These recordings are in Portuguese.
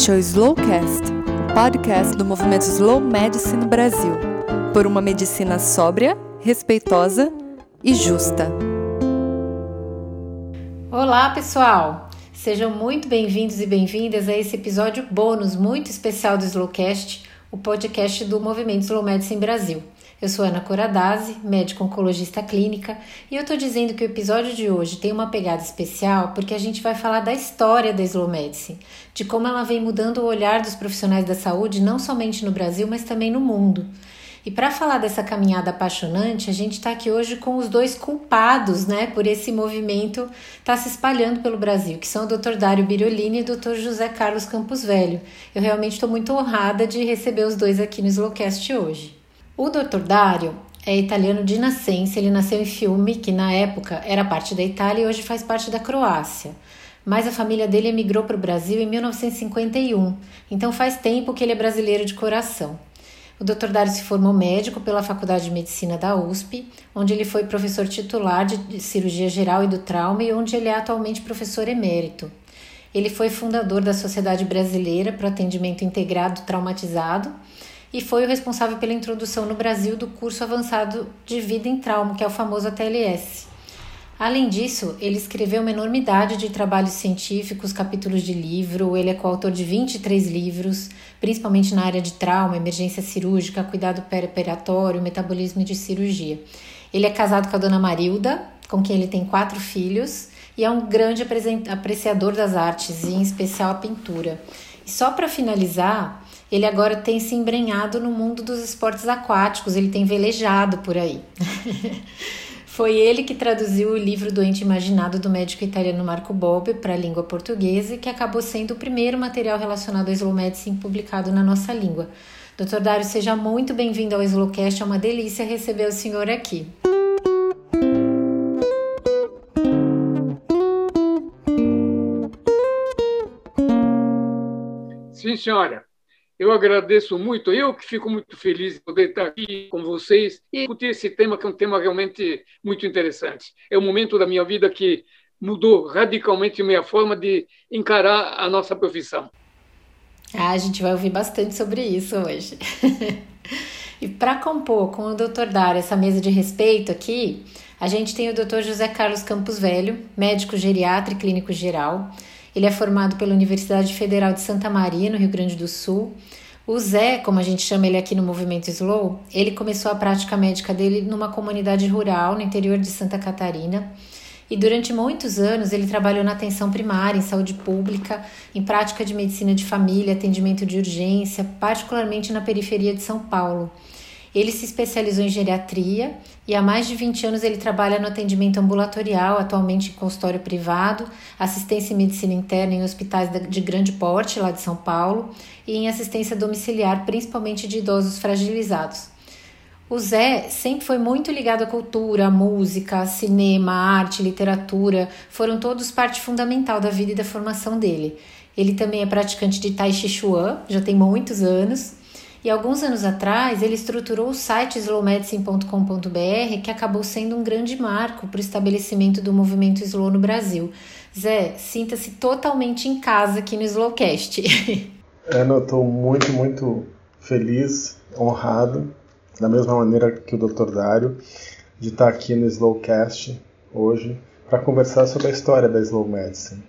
Este é o Slowcast, o podcast do movimento Slow Medicine Brasil, por uma medicina sóbria, respeitosa e justa. Olá, pessoal! Sejam muito bem-vindos e bem-vindas a esse episódio bônus muito especial do Slowcast, o podcast do movimento Slow Medicine Brasil. Eu sou Ana Coradazzi, médico oncologista clínica, e eu estou dizendo que o episódio de hoje tem uma pegada especial porque a gente vai falar da história da Slow Medicine, de como ela vem mudando o olhar dos profissionais da saúde, não somente no Brasil, mas também no mundo. E para falar dessa caminhada apaixonante, a gente está aqui hoje com os dois culpados, né, por esse movimento estar tá se espalhando pelo Brasil, que são o Dr. Dário Birolini e o Dr. José Carlos Campos Velho. Eu realmente estou muito honrada de receber os dois aqui no Slowcast hoje. O Dr. Dario é italiano de nascença, ele nasceu em Fiume, que na época era parte da Itália e hoje faz parte da Croácia. Mas a família dele emigrou para o Brasil em 1951, então faz tempo que ele é brasileiro de coração. O Dr. Dario se formou médico pela Faculdade de Medicina da USP, onde ele foi professor titular de cirurgia geral e do trauma e onde ele é atualmente professor emérito. Ele foi fundador da Sociedade Brasileira para o Atendimento Integrado Traumatizado e foi o responsável pela introdução no Brasil do curso avançado de vida em trauma, que é o famoso ATLS. Além disso, ele escreveu uma enormidade de trabalhos científicos, capítulos de livro, ele é coautor de 23 livros, principalmente na área de trauma, emergência cirúrgica, cuidado perioperatório, metabolismo de cirurgia. Ele é casado com a dona Marilda, com quem ele tem quatro filhos, e é um grande apreciador das artes, e em especial a pintura. E só para finalizar, ele agora tem se embrenhado no mundo dos esportes aquáticos, ele tem velejado por aí. Foi ele que traduziu o livro Doente Imaginado do médico italiano Marco Bob para a língua portuguesa que acabou sendo o primeiro material relacionado ao slow medicine publicado na nossa língua. Dr. Dário, seja muito bem-vindo ao Slowcast, é uma delícia receber o senhor aqui. Sim, senhora. Eu agradeço muito, eu que fico muito feliz de poder estar aqui com vocês e discutir esse tema, que é um tema realmente muito interessante. É um momento da minha vida que mudou radicalmente minha forma de encarar a nossa profissão. Ah, a gente vai ouvir bastante sobre isso hoje. e para compor com o Dr. Dário essa mesa de respeito aqui, a gente tem o Dr. José Carlos Campos Velho, médico geriatra e clínico geral ele é formado pela Universidade Federal de Santa Maria, no Rio Grande do Sul. O Zé, como a gente chama ele aqui no movimento Slow, ele começou a prática médica dele numa comunidade rural no interior de Santa Catarina. E durante muitos anos ele trabalhou na atenção primária, em saúde pública, em prática de medicina de família, atendimento de urgência, particularmente na periferia de São Paulo. Ele se especializou em geriatria e há mais de 20 anos ele trabalha no atendimento ambulatorial, atualmente em consultório privado, assistência em medicina interna em hospitais de grande porte lá de São Paulo e em assistência domiciliar, principalmente de idosos fragilizados. O Zé sempre foi muito ligado à cultura, à música, cinema, arte, literatura, foram todos parte fundamental da vida e da formação dele. Ele também é praticante de Tai Chi Chuan, já tem muitos anos, e alguns anos atrás, ele estruturou o site slowmedicine.com.br, que acabou sendo um grande marco para o estabelecimento do movimento slow no Brasil. Zé, sinta-se totalmente em casa aqui no Slowcast. Ana, eu estou muito, muito feliz, honrado, da mesma maneira que o Dr. Dário, de estar aqui no Slowcast hoje para conversar sobre a história da Slow Medicine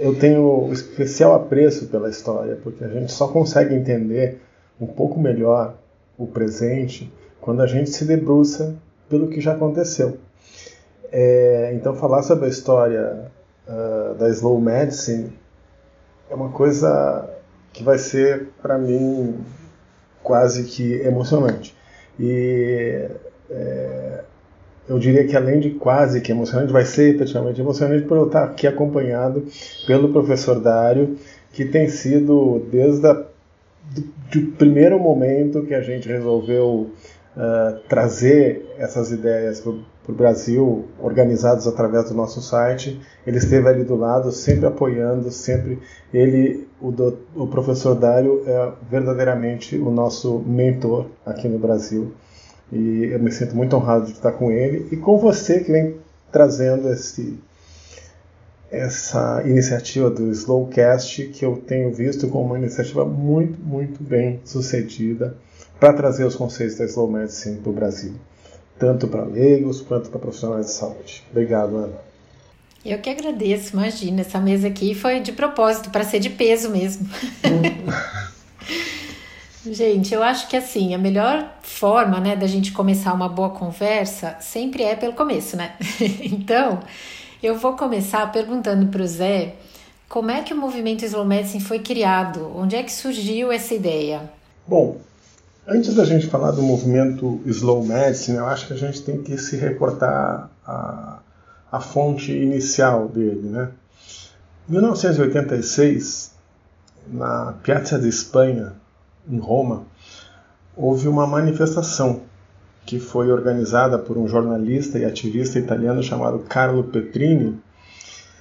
eu tenho especial apreço pela história, porque a gente só consegue entender um pouco melhor o presente quando a gente se debruça pelo que já aconteceu. É, então, falar sobre a história uh, da slow medicine é uma coisa que vai ser, para mim, quase que emocionante. E é, eu diria que além de quase que emocionante, vai ser efetivamente emocionante por eu estar aqui acompanhado pelo professor Dário, que tem sido desde a do, primeiro momento que a gente resolveu uh, trazer essas ideias para o Brasil, organizadas através do nosso site, ele esteve ali do lado, sempre apoiando, sempre ele, o, do, o professor Dário é verdadeiramente o nosso mentor aqui no Brasil. E eu me sinto muito honrado de estar com ele. E com você que vem trazendo esse essa iniciativa do Slowcast, que eu tenho visto como uma iniciativa muito, muito bem sucedida para trazer os conceitos da Slow Medicine para o Brasil, tanto para leigos quanto para profissionais de saúde. Obrigado, Ana. Eu que agradeço, imagina, essa mesa aqui foi de propósito, para ser de peso mesmo. gente, eu acho que assim, a melhor forma né, da gente começar uma boa conversa sempre é pelo começo, né? então, eu vou começar perguntando para o Zé como é que o movimento Slow Medicine foi criado? Onde é que surgiu essa ideia? Bom, antes da gente falar do movimento Slow Medicine, eu acho que a gente tem que se reportar a, a fonte inicial dele. Né? Em 1986, na Piazza de Espanha, em Roma, houve uma manifestação que foi organizada por um jornalista e ativista italiano chamado Carlo Petrini.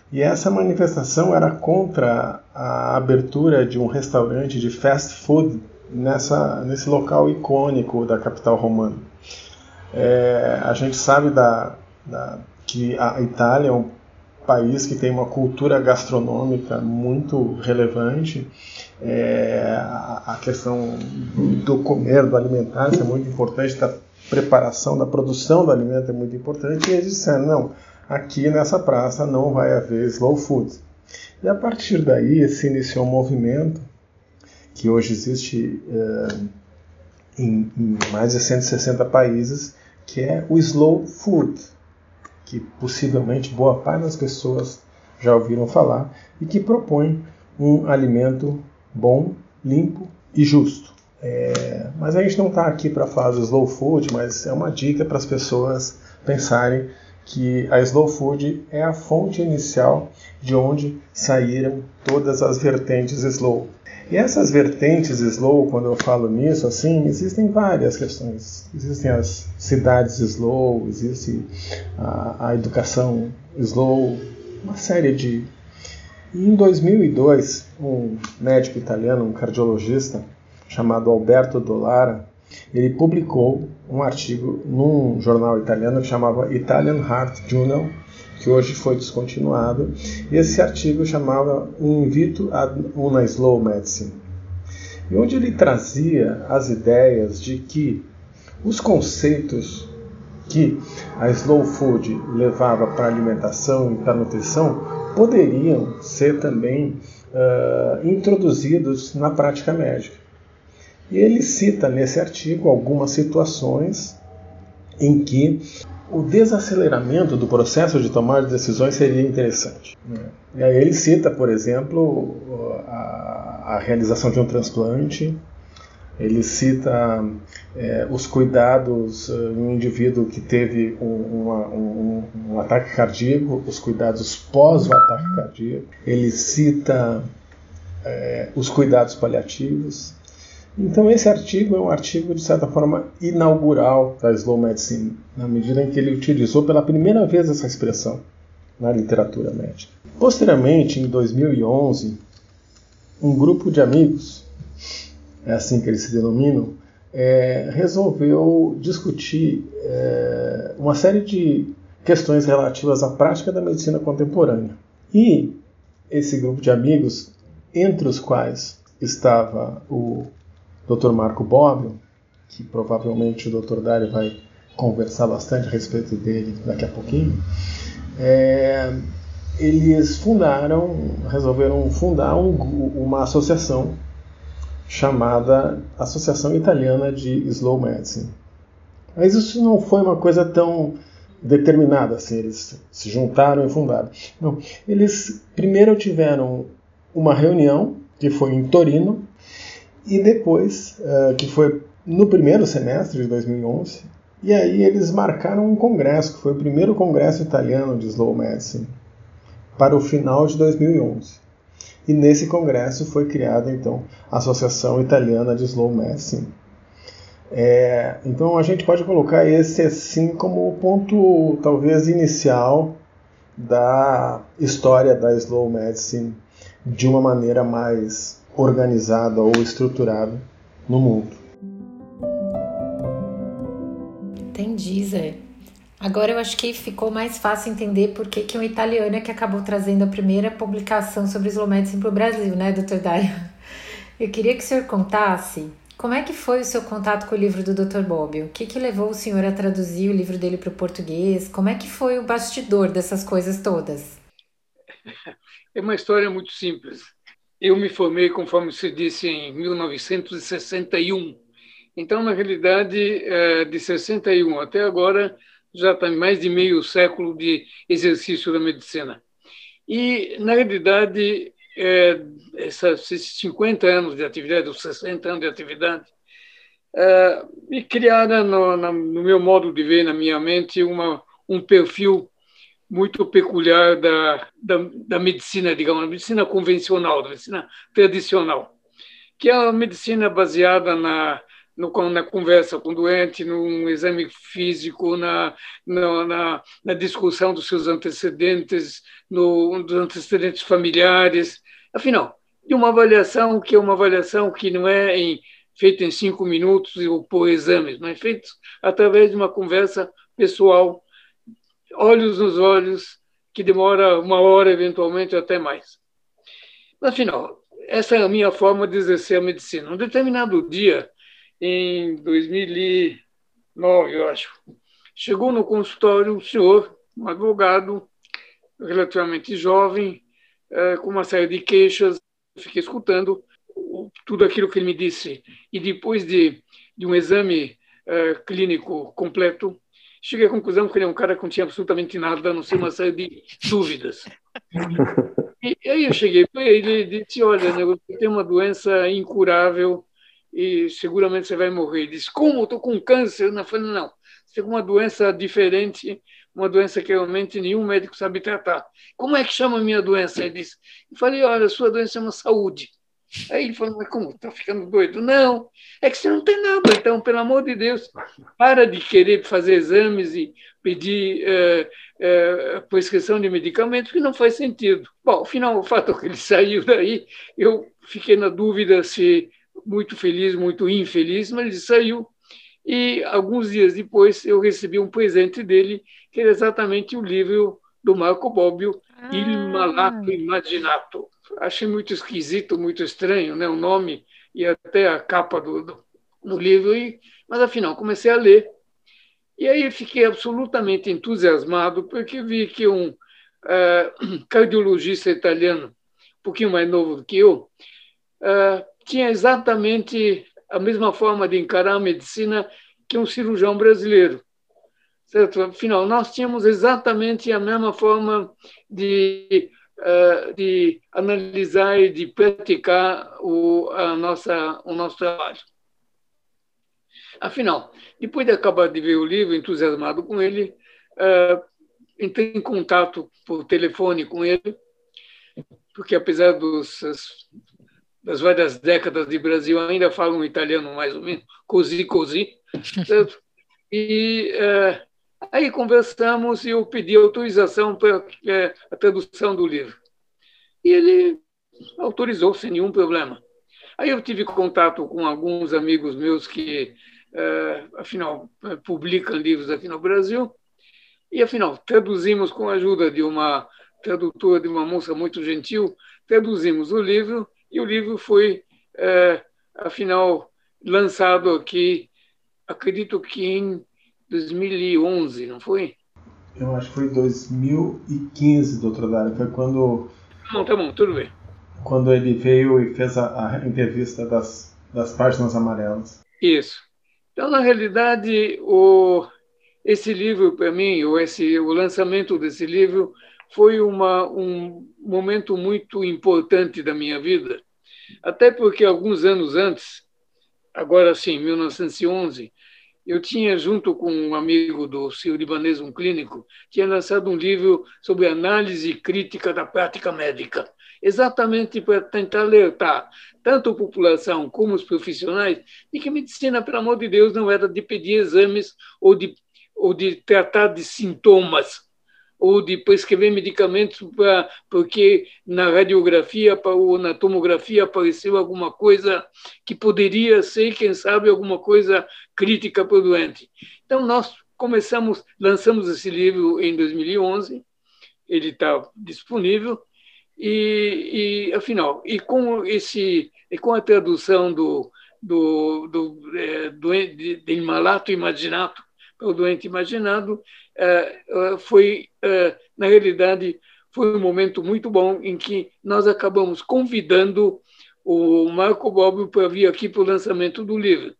E essa manifestação era contra a abertura de um restaurante de fast food nessa, nesse local icônico da capital romana. É, a gente sabe da, da, que a Itália é um país que tem uma cultura gastronômica muito relevante. É, a, questão do comer, do alimentar, é muito importante, da preparação, da produção do alimento é muito importante. E eles disseram: não, aqui nessa praça não vai haver slow food. E a partir daí se iniciou um movimento que hoje existe é, em, em mais de 160 países, que é o slow food, que possivelmente boa parte das pessoas já ouviram falar e que propõe um alimento bom, limpo e justo. É, mas a gente não está aqui para falar do slow food, mas é uma dica para as pessoas pensarem que a slow food é a fonte inicial de onde saíram todas as vertentes slow. E essas vertentes slow, quando eu falo nisso, assim, existem várias questões. Existem as cidades slow, existe a, a educação slow, uma série de. E em 2002, um médico italiano, um cardiologista, chamado Alberto Dollara, ele publicou um artigo num jornal italiano que chamava Italian Heart Journal, que hoje foi descontinuado. Esse artigo chamava Invito ad una Slow Medicine, e onde ele trazia as ideias de que os conceitos que a slow food levava para a alimentação e para a nutrição poderiam ser também uh, introduzidos na prática médica. E ele cita nesse artigo algumas situações em que o desaceleramento do processo de tomar decisões seria interessante. E aí ele cita, por exemplo, a, a realização de um transplante, ele cita é, os cuidados em uh, um indivíduo que teve um, uma, um, um, ataque cardíaco, os cuidados pós o ataque cardíaco, ele cita é, os cuidados paliativos, então esse artigo é um artigo de certa forma inaugural da slow medicine, na medida em que ele utilizou pela primeira vez essa expressão na literatura médica. Posteriormente, em 2011, um grupo de amigos, é assim que eles se denominam, é, resolveu discutir é, uma série de questões relativas à prática da medicina contemporânea. E esse grupo de amigos, entre os quais estava o Dr. Marco Bobbio, que provavelmente o Dr. Dário vai conversar bastante a respeito dele daqui a pouquinho, é, eles fundaram, resolveram fundar um, uma associação chamada Associação Italiana de Slow Medicine. Mas isso não foi uma coisa tão determinada assim, eles se juntaram e fundaram. Não, eles primeiro tiveram uma reunião que foi em Torino e depois, uh, que foi no primeiro semestre de 2011, e aí eles marcaram um congresso, que foi o primeiro congresso italiano de Slow Medicine, para o final de 2011. E nesse congresso foi criada então a Associação Italiana de Slow Medicine. É, então a gente pode colocar esse assim como o ponto talvez inicial da história da Slow Medicine de uma maneira mais organizada ou estruturada no mundo. Entendi, Zé. Agora eu acho que ficou mais fácil entender por que, que um italiano é que acabou trazendo a primeira publicação sobre slow medicine para o Brasil, né, doutor Dário? Eu queria que o senhor contasse como é que foi o seu contato com o livro do Dr. Bobbio? O que, que levou o senhor a traduzir o livro dele para o português? Como é que foi o bastidor dessas coisas todas? É uma história muito simples. Eu me formei, conforme se disse, em 1961. Então, na realidade, é, de 61 até agora, já está mais de meio século de exercício da medicina. E, na realidade, é, esses 50 anos de atividade, os 60 anos de atividade, é, me criaram, no, meu modo de ver, na minha mente, um perfil muito peculiar da, da, da medicina, digamos, da medicina convencional, da medicina tradicional, que é a medicina baseada na, no, na conversa com o doente, num exame físico, na, na, na discussão dos seus antecedentes, no, dos antecedentes familiares, afinal, de uma avaliação que é uma avaliação que não é em, feita em cinco minutos ou por exames, mas é feita através de uma conversa pessoal, olhos nos olhos, que demora uma hora, eventualmente, até mais. Afinal, essa é a minha forma de exercer a medicina. Um determinado dia, em 2009, eu acho. Chegou no consultório um senhor, um advogado, relativamente jovem, eh, com uma série de queixas. Fiquei escutando tudo aquilo que ele me disse. E depois de, de um exame eh, clínico completo, cheguei à conclusão que ele é um cara que não tinha absolutamente nada, a não ser uma série de dúvidas. E aí eu cheguei para ele e disse: Olha, você tem uma doença incurável e seguramente você vai morrer. Ele disse, como? Estou com câncer. Eu falei, não, você tem uma doença diferente, uma doença que realmente nenhum médico sabe tratar. Como é que chama a minha doença? Ele disse, eu falei, olha, sua doença é uma saúde. Aí ele falou, mas como? Está ficando doido? Não, é que você não tem nada. Então, pelo amor de Deus, para de querer fazer exames e pedir é, é, prescrição de medicamentos, que não faz sentido. Bom, afinal, o fato é que ele saiu daí, eu fiquei na dúvida se muito feliz, muito infeliz, mas ele saiu. E alguns dias depois eu recebi um presente dele, que era exatamente o livro do Marco Bobbio, ah. Il Malato Imaginato. Achei muito esquisito, muito estranho né, o nome e até a capa do, do, do livro, e, mas afinal comecei a ler. E aí fiquei absolutamente entusiasmado, porque vi que um uh, cardiologista italiano, um pouquinho mais novo do que eu, uh, tinha exatamente a mesma forma de encarar a medicina que um cirurgião brasileiro. Certo? Afinal, nós tínhamos exatamente a mesma forma de, de analisar e de praticar o, a nossa, o nosso trabalho. Afinal, depois de acabar de ver o livro, entusiasmado com ele, uh, entrei em contato por telefone com ele, porque apesar dos das várias décadas de Brasil ainda falam italiano mais ou menos, così così, certo? E é, aí conversamos e eu pedi autorização para é, a tradução do livro. E ele autorizou sem nenhum problema. Aí eu tive contato com alguns amigos meus que, é, afinal, publicam livros aqui no Brasil, e, afinal, traduzimos com a ajuda de uma tradutora, de uma moça muito gentil, traduzimos o livro e o livro foi, é, afinal, lançado aqui, acredito que em 2011, não foi? Eu acho que foi 2015, doutor Dário. Foi quando. Tá bom, tá bom, tudo bem. Quando ele veio e fez a, a entrevista das, das páginas amarelas. Isso. Então, na realidade, o, esse livro, para mim, ou esse, o lançamento desse livro, foi uma, um momento muito importante da minha vida, até porque alguns anos antes, agora sim, 1911, eu tinha, junto com um amigo do Ciro Libanês, um clínico, tinha lançado um livro sobre análise crítica da prática médica, exatamente para tentar alertar tanto a população como os profissionais de que a medicina, pelo amor de Deus, não era de pedir exames ou de, ou de tratar de sintomas, ou de prescrever medicamentos pra, porque na radiografia ou na tomografia apareceu alguma coisa que poderia ser, quem sabe, alguma coisa crítica para o doente. Então, nós começamos, lançamos esse livro em 2011, ele está disponível, e, e, afinal, e com, esse, e com a tradução do, do, do, é, do de, de imalato imaginato para o doente imaginado, foi, é, na realidade, foi um momento muito bom em que nós acabamos convidando o Marco Bobbio para vir aqui para o lançamento do livro.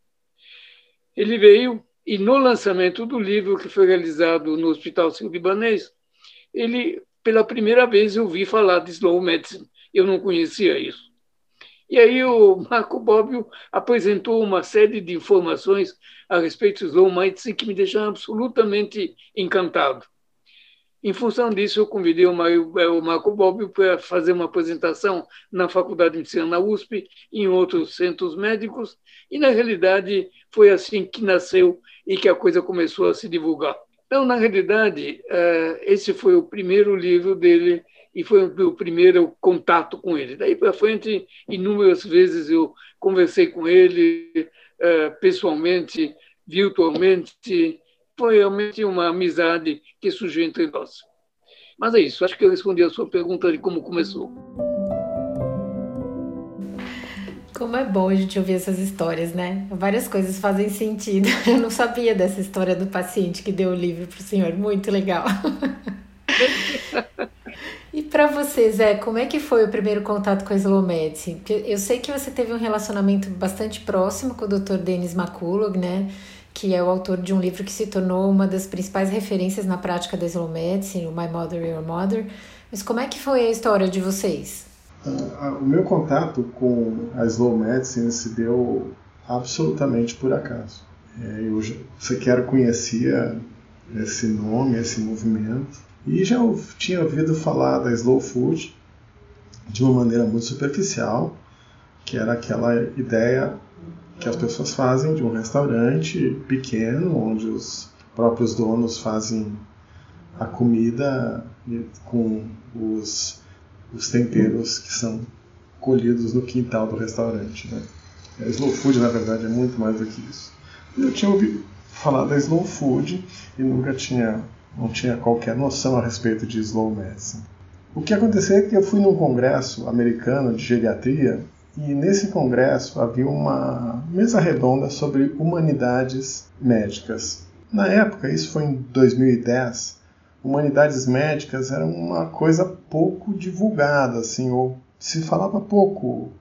Ele veio e no lançamento do livro, que foi realizado no Hospital Sírio-Libanês, ele, pela primeira vez, eu vi falar de slow medicine. Eu não conhecia isso. E aí o Marco Bobbio apresentou uma série de informações a respeito do slow medicine que me deixaram absolutamente encantado. Em função disso, eu convidei o Marco Bobbio para fazer uma apresentação na Faculdade de Medicina na USP, em outros centros médicos, e, na realidade, foi assim que nasceu e que a coisa começou a se divulgar. Então, na realidade, eh, esse foi o primeiro livro dele e foi o meu primeiro contato com ele. Daí para frente, inúmeras vezes eu conversei com ele eh, pessoalmente, virtualmente, foi realmente uma amizade que surgiu entre nós. Mas é isso, acho que eu respondi a sua pergunta de como começou. Como é bom a gente ouvir essas histórias, né? Várias coisas fazem sentido. Eu não sabia dessa história do paciente que deu o livro para o senhor. Muito legal. para você, Zé, como é que foi o primeiro contato com a Medicine? Eu sei que você teve um relacionamento bastante próximo com o Dr. Denis McCullough, né? que é o autor de um livro que se tornou uma das principais referências na prática da slow medicine, o My Mother, Your Mother. Mas como é que foi a história de vocês? Uh, o meu contato com a slow medicine se deu absolutamente por acaso. É, eu sequer conhecia esse nome, esse movimento, e já tinha ouvido falar da slow food de uma maneira muito superficial, que era aquela ideia que as pessoas fazem de um restaurante pequeno, onde os próprios donos fazem a comida com os, os temperos que são colhidos no quintal do restaurante. Né? A slow food, na verdade, é muito mais do que isso. Eu tinha ouvido falar da slow food e nunca tinha, não tinha qualquer noção a respeito de slow medicine. O que aconteceu é que eu fui num congresso americano de geriatria e nesse congresso havia uma mesa redonda sobre humanidades médicas. Na época, isso foi em 2010, humanidades médicas era uma coisa pouco divulgada, assim, ou se falava pouco.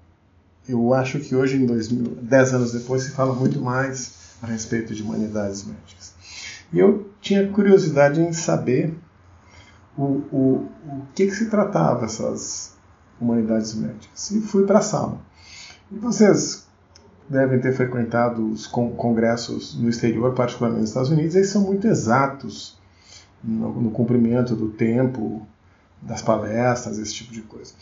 Eu acho que hoje, em 2000, 10 anos depois, se fala muito mais a respeito de humanidades médicas. E eu tinha curiosidade em saber o, o, o que, que se tratava essas humanidades médicas. E fui para a sala. E vocês devem ter frequentado os congressos no exterior, particularmente nos Estados Unidos, eles são muito exatos no, no cumprimento do tempo, das palestras, esse tipo de coisa.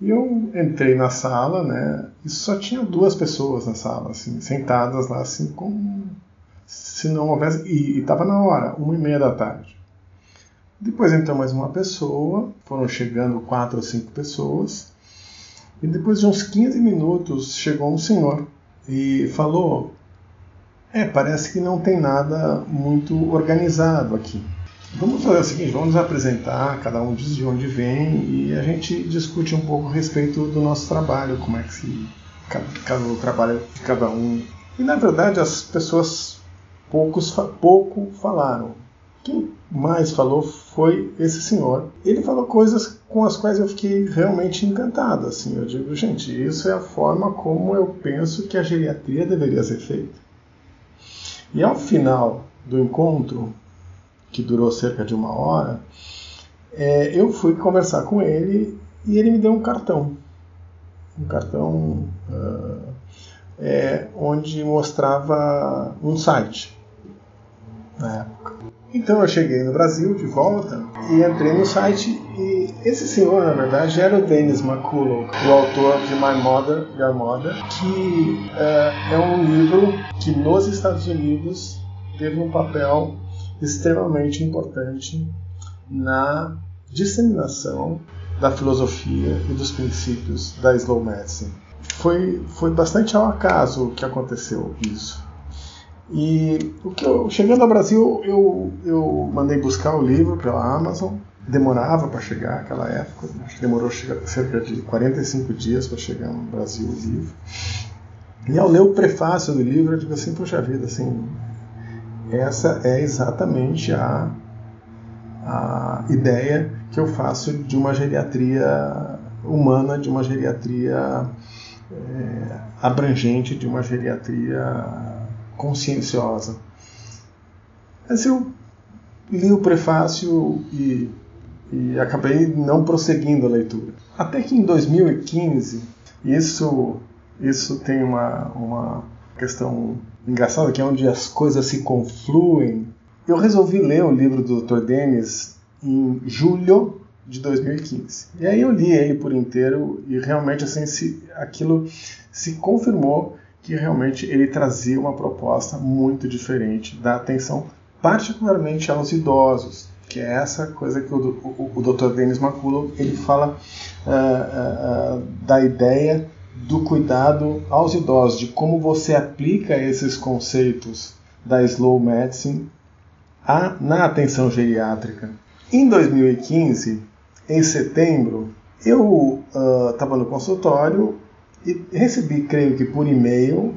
E eu entrei na sala, né, e só tinha duas pessoas na sala, assim, sentadas lá, assim, como se não houvesse. E estava na hora, uma e meia da tarde. Depois entrou mais uma pessoa, foram chegando quatro ou cinco pessoas, e depois de uns 15 minutos chegou um senhor e falou: É, parece que não tem nada muito organizado aqui. Vamos fazer o seguinte: vamos nos apresentar, cada um diz de onde vem e a gente discute um pouco a respeito do nosso trabalho, como é que se. Cada, cada, trabalho de cada um. E na verdade as pessoas poucos, pouco falaram. Quem mais falou foi esse senhor. Ele falou coisas com as quais eu fiquei realmente encantado. Assim, eu digo, gente, isso é a forma como eu penso que a geriatria deveria ser feita. E ao final do encontro, que durou cerca de uma hora, é, eu fui conversar com ele e ele me deu um cartão. Um cartão uh, é, onde mostrava um site na época. Então eu cheguei no Brasil de volta e entrei no site e esse senhor, na verdade, era o Dennis McCullough, o autor de My Mother, Your Mother, que uh, é um livro que nos Estados Unidos teve um papel extremamente importante na disseminação da filosofia e dos princípios da slow medicine. Foi, foi bastante ao acaso que aconteceu isso. E o que eu, chegando ao Brasil, eu, eu mandei buscar o livro pela Amazon. Demorava para chegar naquela época, acho que demorou cerca de 45 dias para chegar no Brasil o livro. E ao ler o prefácio do livro, eu digo assim: poxa vida, assim, essa é exatamente a, a ideia que eu faço de uma geriatria humana, de uma geriatria é, abrangente, de uma geriatria conscienciosa. Mas eu li o prefácio e, e acabei não prosseguindo a leitura. Até que em 2015, isso, isso tem uma, uma questão engraçada, que é onde as coisas se confluem. Eu resolvi ler o livro do Dr. Denis em julho de 2015. E aí eu li ele por inteiro e realmente assim se, aquilo se confirmou que realmente ele trazia uma proposta muito diferente da atenção particularmente aos idosos, que é essa coisa que o, o, o Dr. Denis McCullough ele fala uh, uh, da ideia do cuidado aos idosos, de como você aplica esses conceitos da slow medicine a, na atenção geriátrica. Em 2015, em setembro, eu estava uh, no consultório e recebi, creio que por e-mail,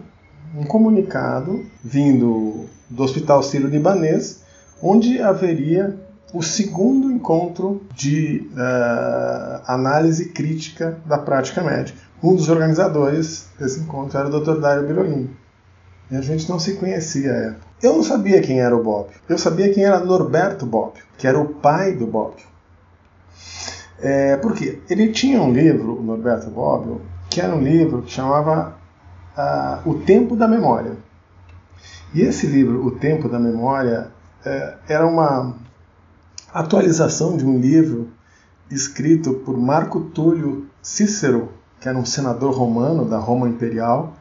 um comunicado vindo do Hospital Sírio-Libanês, onde haveria o segundo encontro de uh, análise crítica da prática médica. Um dos organizadores desse encontro era o Dr. Dário Birolini. E a gente não se conhecia. Eu não sabia quem era o Bob. Eu sabia quem era Norberto Bob, que era o pai do Bob. É, por quê? Ele tinha um livro, o Norberto Bob, que era um livro que chamava uh, O Tempo da Memória. E esse livro, O Tempo da Memória, uh, era uma atualização de um livro escrito por Marco Túlio Cícero, que era um senador romano da Roma Imperial,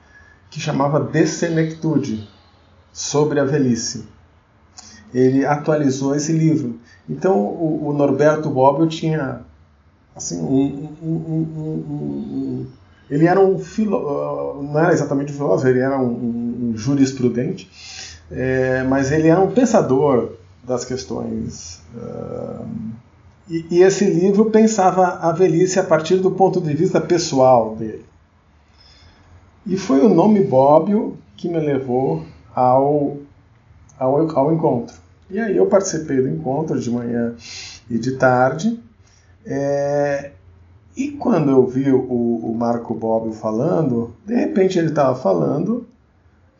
que chamava De Senectude, sobre a velhice. Ele atualizou esse livro. Então, o, o Norberto Bobbio tinha assim, um, um, um, ele era um filo, não era exatamente um filósofo, ele era um, jurisprudente, é, mas ele era um pensador das questões uh, e, e, esse livro pensava a velhice a partir do ponto de vista pessoal dele. E foi o nome Bobbio que me levou ao, ao, ao encontro. E aí eu participei do encontro de manhã e de tarde. É, e quando eu vi o, o Marco Bobbio falando, de repente ele estava falando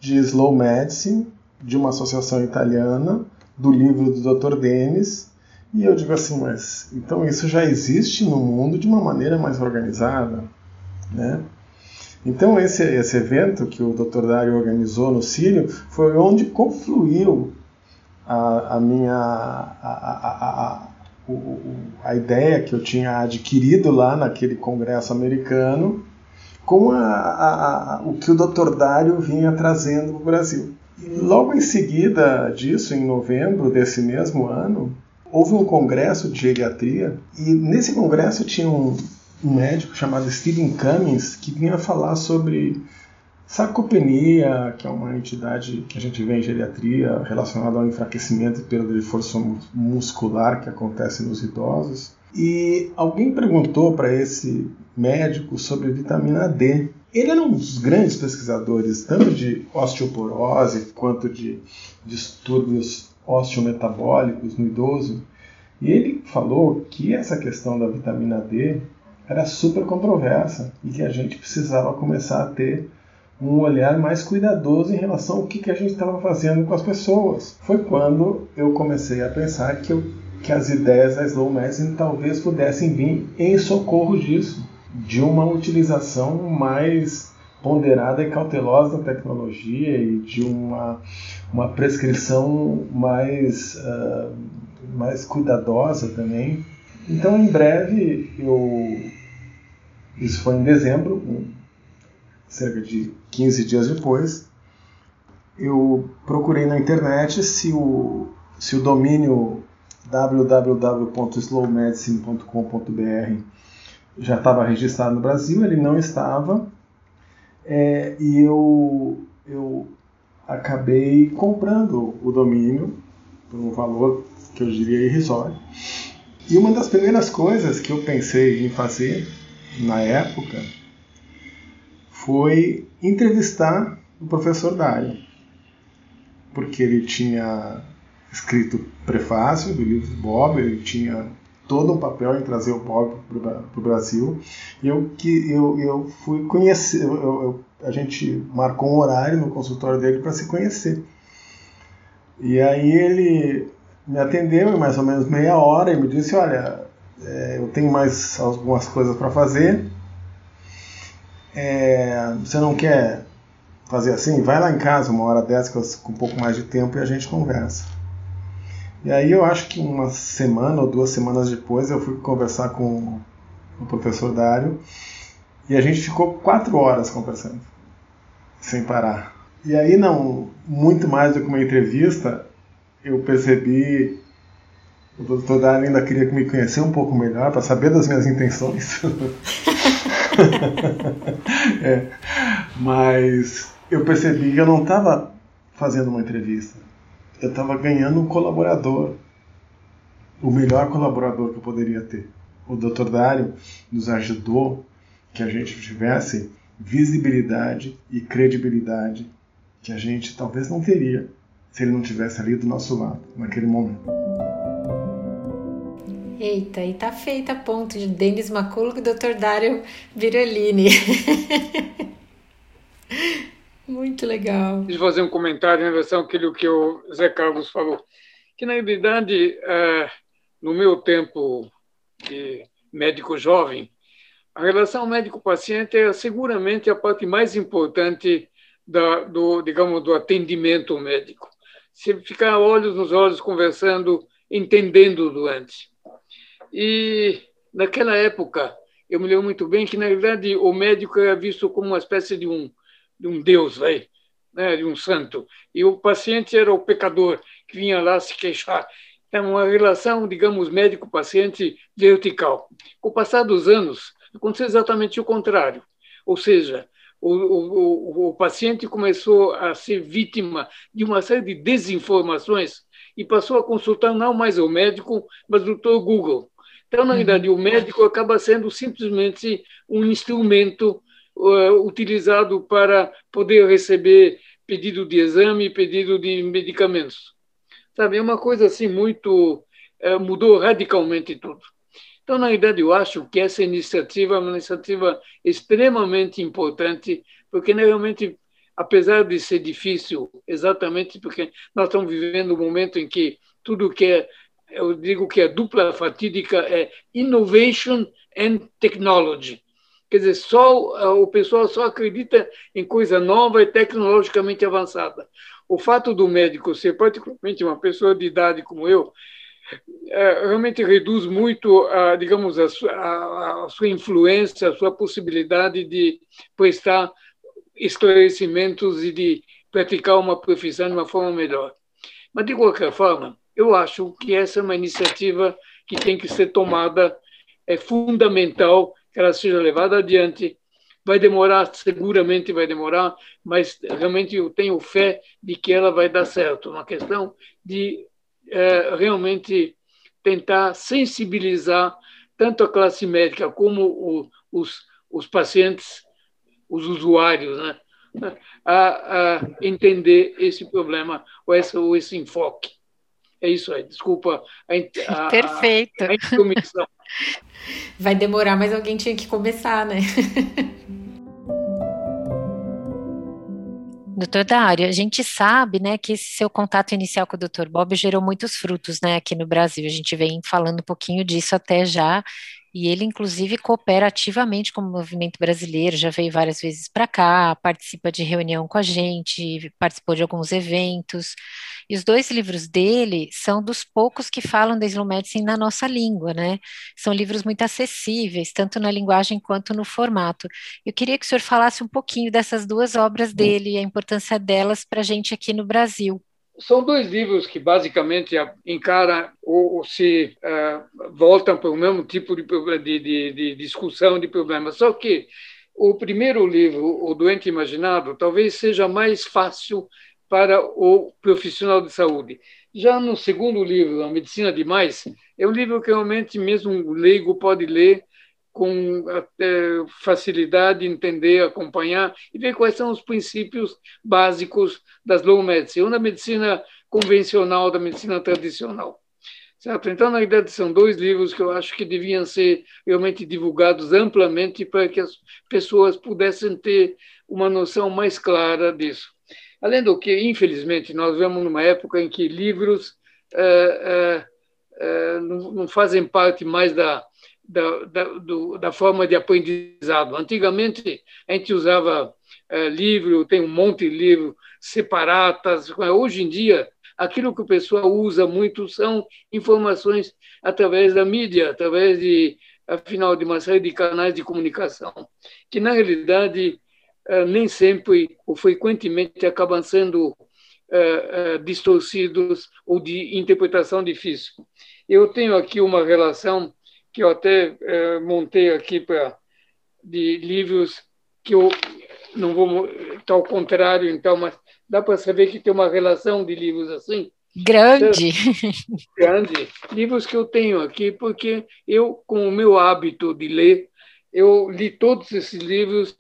de slow medicine, de uma associação italiana, do livro do Dr. Denis, e eu digo assim, mas então isso já existe no mundo de uma maneira mais organizada, né? Então esse, esse evento que o Dr. Dário organizou no Sírio foi onde confluiu a, a minha a, a, a, a, ideia que eu tinha adquirido lá naquele congresso americano com a, o que o Dr. Dário vinha trazendo para o Brasil. Logo em seguida disso, em novembro desse mesmo ano, houve um congresso de geriatria e nesse congresso tinha um, um médico chamado Stephen Cummings que vinha falar sobre sarcopenia, que é uma entidade que a gente vê em geriatria relacionada ao enfraquecimento e perda de força muscular que acontece nos idosos. E alguém perguntou para esse médico sobre vitamina D. Ele era um dos grandes pesquisadores, tanto de osteoporose quanto de distúrbios osteometabólicos no idoso, e ele falou que essa questão da vitamina D era super controversa e que a gente precisava começar a ter um olhar mais cuidadoso em relação ao que, que a gente estava fazendo com as pessoas. Foi quando eu comecei a pensar que, eu, que as ideias da Slow Medicine talvez pudessem vir em socorro disso, de uma utilização mais ponderada e cautelosa da tecnologia e de uma, uma prescrição mais, uh, mais cuidadosa também. Então, em breve, eu isso foi em dezembro, cerca de 15 dias depois, eu procurei na internet se o, se o domínio www.slowmedicine.com.br já estava registrado no Brasil, ele não estava, é, e eu, eu acabei comprando o domínio por um valor que eu diria irrisório. E uma das primeiras coisas que eu pensei em fazer na época foi entrevistar o professor Dário, porque ele tinha escrito prefácio do livro Bob, ele tinha todo um papel em trazer o Bob para o Brasil, e eu, que, eu, eu fui conhecer, eu, eu, a gente marcou um horário no consultório dele para se conhecer. E aí ele me atendeu em mais ou menos meia hora e me disse, olha, é, eu tenho mais algumas coisas para fazer, é, você não quer fazer assim? Vai lá em casa uma hora dessa com um pouco mais de tempo e a gente conversa. E aí eu acho que uma semana ou duas semanas depois eu fui conversar com o professor Dário e a gente ficou quatro horas conversando, sem parar. E aí não, muito mais do que uma entrevista, eu percebi o doutor Dário ainda queria me conhecer um pouco melhor para saber das minhas intenções. é, mas eu percebi que eu não estava fazendo uma entrevista eu estava ganhando um colaborador, o melhor colaborador que eu poderia ter. O Dr. Dário nos ajudou que a gente tivesse visibilidade e credibilidade que a gente talvez não teria se ele não tivesse ali do nosso lado naquele momento. Eita, e tá feita a ponto de Denis Maculo e Dr. Dário Virolini. Muito legal. Eu fazer um comentário em relação àquilo que o Zé Carlos falou. Que, na realidade, é, no meu tempo de médico jovem, a relação médico-paciente é seguramente a parte mais importante da, do, digamos, do atendimento médico. Se ficar olhos nos olhos conversando, entendendo o doente. E naquela época, eu me lembro muito bem que, na realidade, o médico era visto como uma espécie de um de um deus, aí, né, de um santo, e o paciente era o pecador que vinha lá se queixar. É uma relação, digamos, médico-paciente vertical. Com o passar dos anos, aconteceu exatamente o contrário. Ou seja, o, o, o, paciente começou a ser vítima de uma série de desinformações e passou a consultar não mais o médico, mas o doutor Google. Então, na verdade, o médico acaba sendo simplesmente um instrumento uh, utilizado para poder receber pedido de exame, pedido de medicamentos. Sabe, é uma coisa assim muito uh, mudou radicalmente tudo. Então, na verdade, eu acho que essa iniciativa é uma iniciativa extremamente importante, porque né, realmente, apesar de ser difícil, exatamente porque nós estamos vivendo um momento em que tudo que é, eu digo que é dupla fatídica é innovation and technology. Quer dizer, só eh, o pessoal só acredita em coisa nova e tecnologicamente avançada. O fato do médico ser particularmente uma pessoa de idade como eu é, realmente reduz muito, a, digamos, a a, a sua influência, a sua possibilidade de prestar esclarecimentos e de praticar uma profissão de uma forma melhor. Mas, de qualquer forma, eu acho que essa é uma iniciativa que tem que ser tomada, é fundamental que ela seja levada adiante. Vai demorar, seguramente vai demorar, mas realmente eu tenho fé de que ela vai dar certo. Uma questão de é, realmente tentar sensibilizar tanto a classe médica como o, os, os pacientes, os usuários, né? a, a entender esse problema ou ou esse enfoque. É isso aí, desculpa a, a, Perfeito. a, a Vai demorar, mas alguém tinha que começar, né? Doutor Dário, a gente sabe, né, que esse seu contato inicial com o Dr. Bob gerou muitos frutos, né, aqui no Brasil. A gente vem falando um pouquinho disso até já, e ele, inclusive, coopera ativamente com o movimento brasileiro, já veio várias vezes para cá, participa de reunião com a gente, participou de alguns eventos. E os dois livros dele são dos poucos que falam da slow medicine na nossa língua, né? São livros muito acessíveis, tanto na linguagem quanto no formato. Eu queria que o senhor falasse um pouquinho dessas duas obras dele e a importância delas para a gente aqui no Brasil. São dois livros que basicamente encaram ou, ou se uh, voltam para o mesmo tipo de, de, de, de discussão de problemas. Só que o primeiro livro, O Doente Imaginado, talvez seja mais fácil para o profissional de saúde. Já no segundo livro, A Medicina Demais, é um livro que realmente mesmo um leigo pode ler com facilidade, entender, acompanhar e ver quais são os princípios básicos das low medicine, ou da medicina convencional, da medicina tradicional. Certo? Então, na verdade, são dois livros que eu acho que deviam ser realmente divulgados amplamente para que as pessoas pudessem ter uma noção mais clara disso. Além do que, infelizmente, nós vemos numa época em que livros é, é, é, não, não, fazem parte mais da, da, da, do, da, forma de aprendizado. Antigamente, a gente usava livro, tem um monte de livro separatas. Hoje em dia, aquilo que o pessoal usa muito são informações através da mídia, através de, afinal, de uma série de canais de comunicação, que na realidade eh, nem sempre ou frequentemente acabam sendo eh, distorcidos ou de interpretação difícil. Eu tenho aqui uma relação que eu até montei aqui para de livros que eu não vou estar ao contrário, então, mas dá para saber que tem uma relação de livros assim. Grande. Grande. Livros que eu tenho aqui, porque eu, com o meu hábito de ler, eu li todos esses livros,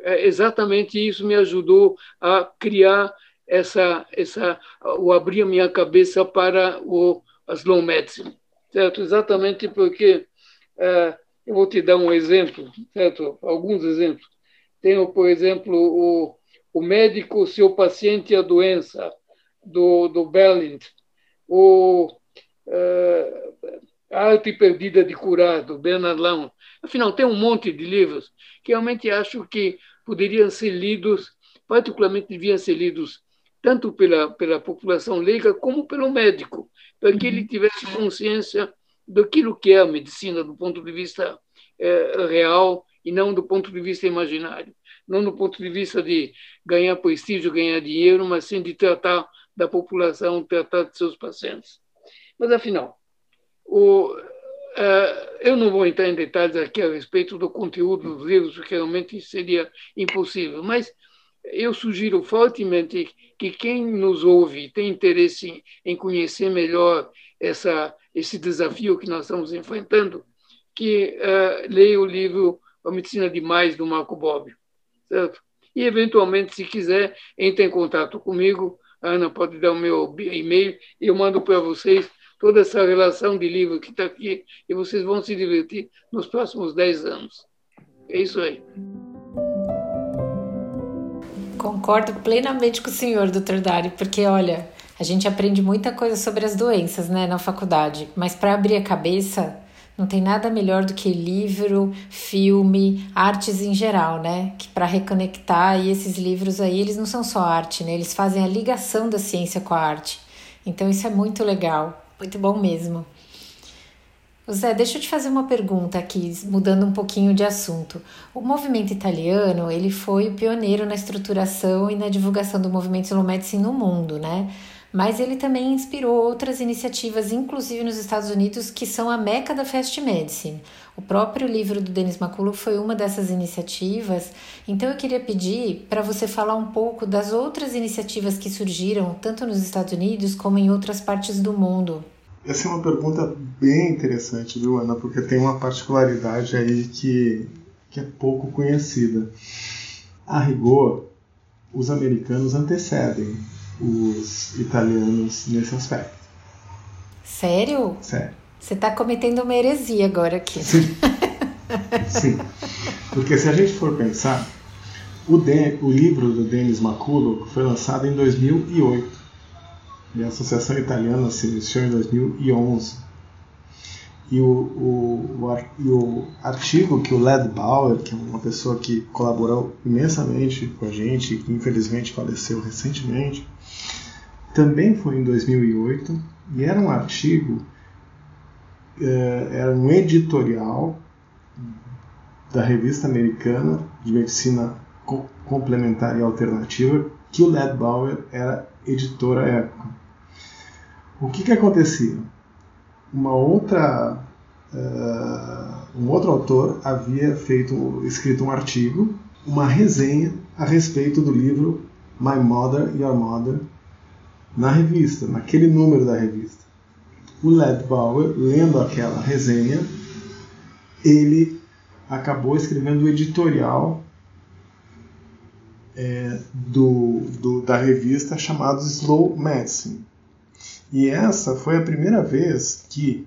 é, exatamente isso me ajudou a criar essa, essa, o abrir a minha cabeça para o, as long medicine, certo? Exatamente porque é, eu vou te dar um exemplo, certo? Alguns exemplos. Tenho, por exemplo, o o médico, seu paciente e a doença, do, do Bellind, o uh, Arte Perdida de Curar, do Bernard Long. Afinal, tem um monte de livros que realmente acho que poderiam ser lidos, particularmente deviam ser lidos tanto pela, pela população leiga como pelo médico, para que ele uhum. tivesse consciência daquilo que é a medicina do ponto de vista é, real e não do ponto de vista imaginário não do ponto de vista de ganhar prestígio, ganhar dinheiro, mas sim de tratar da população, tratar de seus pacientes. Mas, afinal, o, uh, eu não vou entrar em detalhes aqui a respeito do conteúdo dos livros, porque realmente seria impossível, mas eu sugiro fortemente que quem nos ouve tem interesse em conhecer melhor essa, esse desafio que nós estamos enfrentando, que uh, leia o livro A Medicina de Mais, do Marco Bobbio certo? E, eventualmente, se quiser, entre em contato comigo. A Ana pode dar o meu e-mail e eu mando para vocês toda essa relação de livro que está aqui e vocês vão se divertir nos próximos 10 anos. É isso aí. Concordo plenamente com o senhor, doutor Dário, porque, olha, a gente aprende muita coisa sobre as doenças né, na faculdade, mas para abrir a cabeça não tem nada melhor do que livro, filme, artes em geral, né? Que para reconectar e esses livros aí, eles não são só arte, né? Eles fazem a ligação da ciência com a arte. Então isso é muito legal, muito bom mesmo. Zé, deixa eu te fazer uma pergunta aqui, mudando um pouquinho de assunto. O movimento italiano, ele foi o pioneiro na estruturação e na divulgação do movimento slow medicine no mundo, né? mas ele também inspirou outras iniciativas, inclusive nos Estados Unidos, que são a meca da Fast Medicine. O próprio livro do Denis Maculo foi uma dessas iniciativas, então eu queria pedir para você falar um pouco das outras iniciativas que surgiram, tanto nos Estados Unidos como em outras partes do mundo. Essa é uma pergunta bem interessante, viu, Ana? Porque tem uma particularidade aí que, que é pouco conhecida. A rigor, os americanos antecedem os italianos nesse aspecto. Sério? Sério. Você está cometendo uma heresia agora aqui. Sim. Sim. Porque se a gente for pensar, o, o livro do Denis Maculo foi lançado em 2008 e a Associação Italiana se iniciou em 2011. E o, o, o, o artigo que o Led Bauer, que é uma pessoa que colaborou imensamente com a gente, que infelizmente faleceu recentemente, também foi em 2008 e era um artigo, eh, era um editorial da revista americana de medicina complementar e alternativa, que o Led Bauer era editor à época. O que, que acontecia? Uma outra, uh, um outro autor havia feito, escrito um artigo, uma resenha a respeito do livro My Mother, Your Mother, na revista, naquele número da revista. O Led Bauer, lendo aquela resenha, ele acabou escrevendo o editorial é, do, do, da revista chamado Slow Medicine. E essa foi a primeira vez que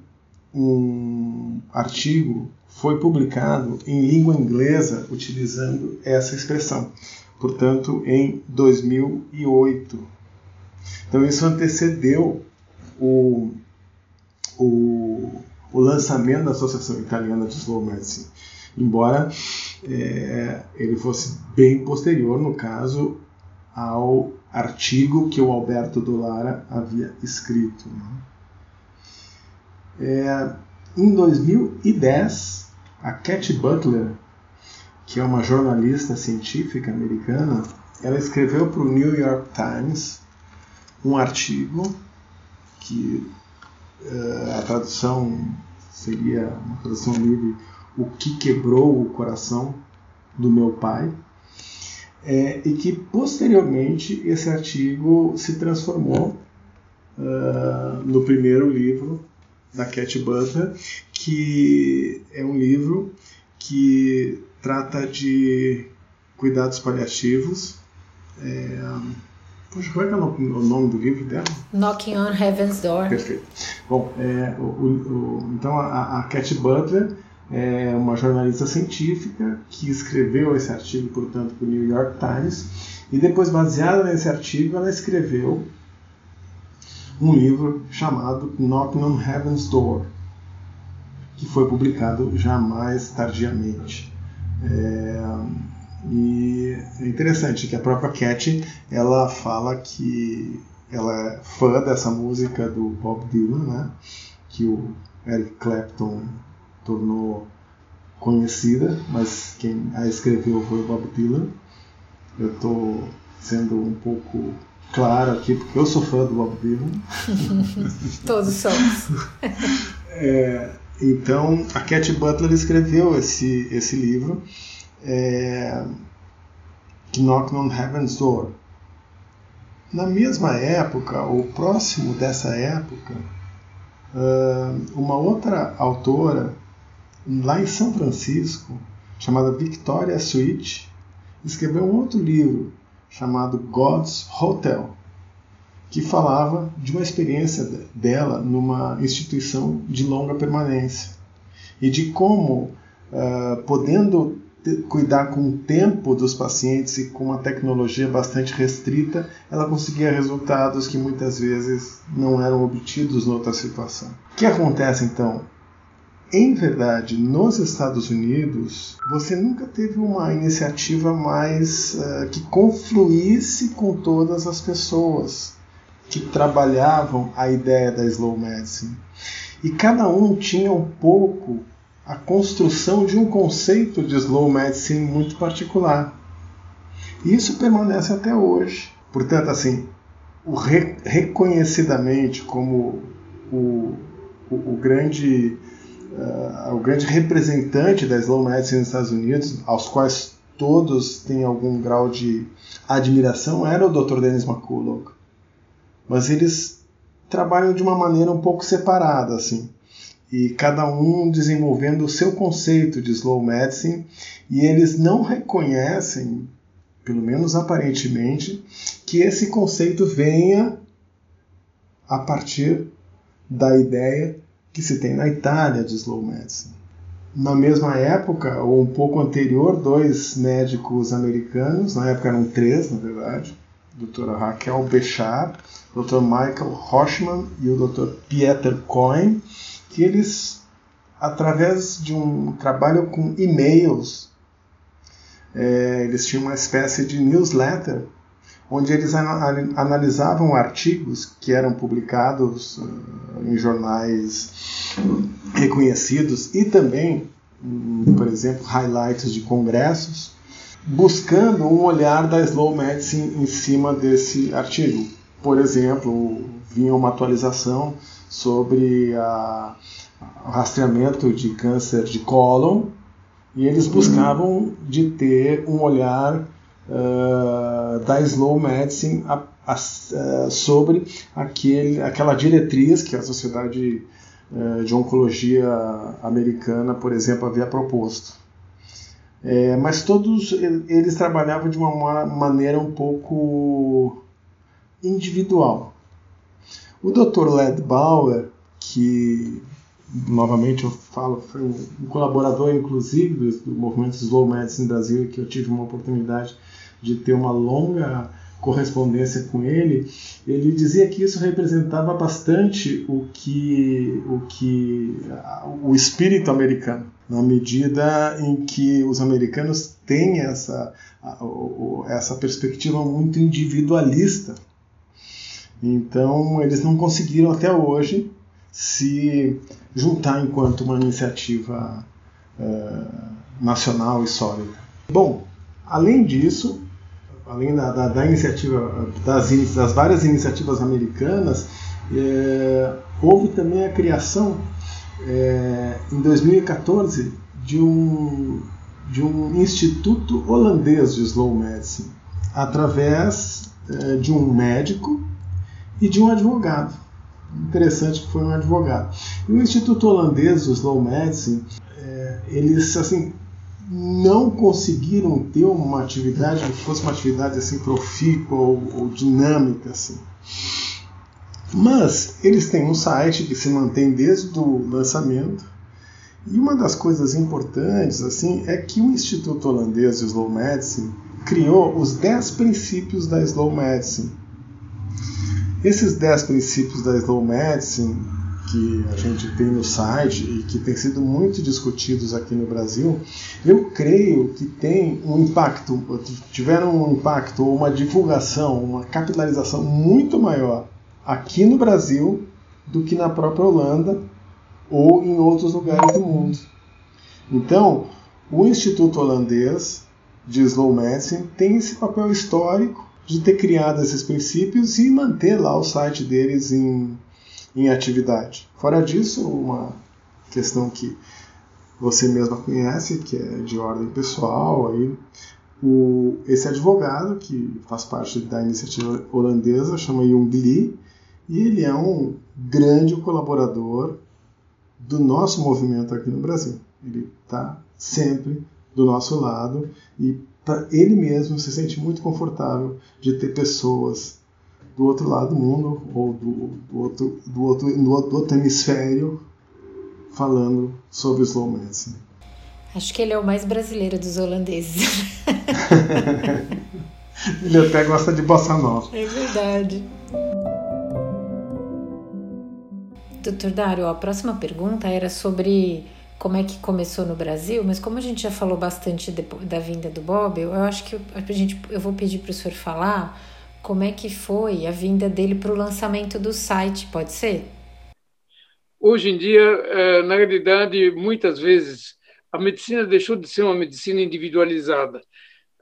um artigo foi publicado em língua inglesa utilizando essa expressão, portanto, em 2008. Então, isso antecedeu o, o, o lançamento da Associação Italiana de Slow Medicine, embora é, ele fosse bem posterior, no caso, ao artigo que o Alberto Dolara havia escrito. Né? É, em 2010, a Cat Butler, que é uma jornalista científica americana, ela escreveu para o New York Times um artigo que uh, a tradução seria uma tradução livre o que quebrou o coração do meu pai é, e que posteriormente esse artigo se transformou uh, no primeiro livro da Cat Butler, que é um livro que trata de cuidados paliativos. É, Poxa, qual é, é o nome do livro dela? Knocking on Heaven's Door. Perfeito. Bom, é, o, o, então a, a Cat Butler é uma jornalista científica que escreveu esse artigo, portanto, para o New York Times, e depois, baseada nesse artigo, ela escreveu um livro chamado Knocking on Heaven's Door, que foi publicado já mais tardiamente. É, e é interessante que a própria Cat ela fala que ela é fã dessa música do Bob Dylan, né? que o Eric Clapton tornou conhecida, mas quem a escreveu foi o Bob Dylan. Eu estou sendo um pouco claro aqui, porque eu sou fã do Bob Dylan. Todos somos. é, então, a Cat Butler escreveu esse, esse livro, é, Knock on Heaven's Door. Na mesma época, ou próximo dessa época, uma outra autora, lá em São Francisco, chamada Victoria Switch, escreveu um outro livro chamado God's Hotel, que falava de uma experiência dela numa instituição de longa permanência e de como, uh, podendo cuidar com o tempo dos pacientes e com uma tecnologia bastante restrita, ela conseguia resultados que muitas vezes não eram obtidos noutra situação. O que acontece então? Em verdade, nos Estados Unidos, você nunca teve uma iniciativa mais uh, que confluísse com todas as pessoas que trabalhavam a ideia da slow medicine. E cada um tinha um pouco a construção de um conceito de slow medicine muito particular. E isso permanece até hoje. Portanto, assim, o re reconhecidamente como o, o, o grande uh, o grande representante da slow medicine nos Estados Unidos, aos quais todos têm algum grau de admiração, era o Dr. Dennis McCullough. Mas eles trabalham de uma maneira um pouco separada, assim. E cada um desenvolvendo o seu conceito de slow medicine, e eles não reconhecem, pelo menos aparentemente, que esse conceito venha a partir da ideia que se tem na Itália de slow medicine. Na mesma época, ou um pouco anterior, dois médicos americanos, na época eram três, na verdade, doutora Raquel Bechar, Dr. Michael Hochman e o Dr. Pieter Cohen, que eles, através de um trabalho com e-mails, é, eles tinham uma espécie de newsletter onde eles analisavam artigos que eram publicados uh, em jornais reconhecidos e também, um, por exemplo, highlights de congressos, buscando um olhar da slow medicine em cima desse artigo. Por exemplo, vinha uma atualização sobre a, o rastreamento de câncer de cólon e eles buscavam de ter um olhar uh, da slow medicine a, a, uh, sobre aquele, aquela diretriz que a Sociedade uh, de Oncologia Americana, por exemplo, havia proposto. É, mas todos eles trabalhavam de uma maneira um pouco individual. O Dr. Ledbauer, que novamente eu falo, foi um colaborador inclusive do movimento Slow Medicine Brasil, que eu tive uma oportunidade de ter uma longa correspondência com ele, ele dizia que isso representava bastante o que o que o espírito americano, na medida em que os americanos têm essa essa perspectiva muito individualista. Então, eles não conseguiram até hoje se juntar enquanto uma iniciativa uh, nacional e sólida. Bom, além disso, além da, da, da iniciativa, das, das, várias iniciativas americanas, é, houve também a criação, é, em 2014, de um, de um instituto holandês de slow medicine, através é, de um médico e de um advogado. Interessante que foi um advogado. E o Instituto Holandês de Slow Medicine, eles assim não conseguiram ter uma atividade que fosse uma atividade assim profícua ou, ou dinâmica assim. Mas eles têm um site que se mantém desde o lançamento e uma das coisas importantes assim é que o Instituto Holandês de Slow Medicine criou os 10 princípios da Slow Medicine. Esses 10 princípios da Slow Medicine que a gente tem no site e que tem sido muito discutidos aqui no Brasil, eu creio que tem um impacto, tiveram um impacto uma divulgação, uma capitalização muito maior aqui no Brasil do que na própria Holanda ou em outros lugares do mundo. Então, o Instituto Holandês de Slow Medicine tem esse papel histórico de ter criado esses princípios e manter lá o site deles em em atividade. Fora disso, uma questão que você mesma conhece, que é de ordem pessoal, aí, o, esse advogado, que faz parte da iniciativa holandesa, chama Jung Lee, e ele é um grande colaborador do nosso movimento aqui no Brasil. Ele está sempre do nosso lado e ele mesmo se sente muito confortável de ter pessoas do outro lado do mundo, ou do, do, outro, do, outro, do outro hemisfério, falando sobre o slow medicine. Acho que ele é o mais brasileiro dos holandeses. ele até gosta de bossa nova. É verdade. Doutor Dário, a próxima pergunta era sobre como é que começou no Brasil, mas como a gente já falou bastante de, da vinda do Bob, eu acho que a gente, eu vou pedir para o senhor falar como é que foi a vinda dele para o lançamento do site, pode ser? Hoje em dia, é, na realidade, muitas vezes a medicina deixou de ser uma medicina individualizada.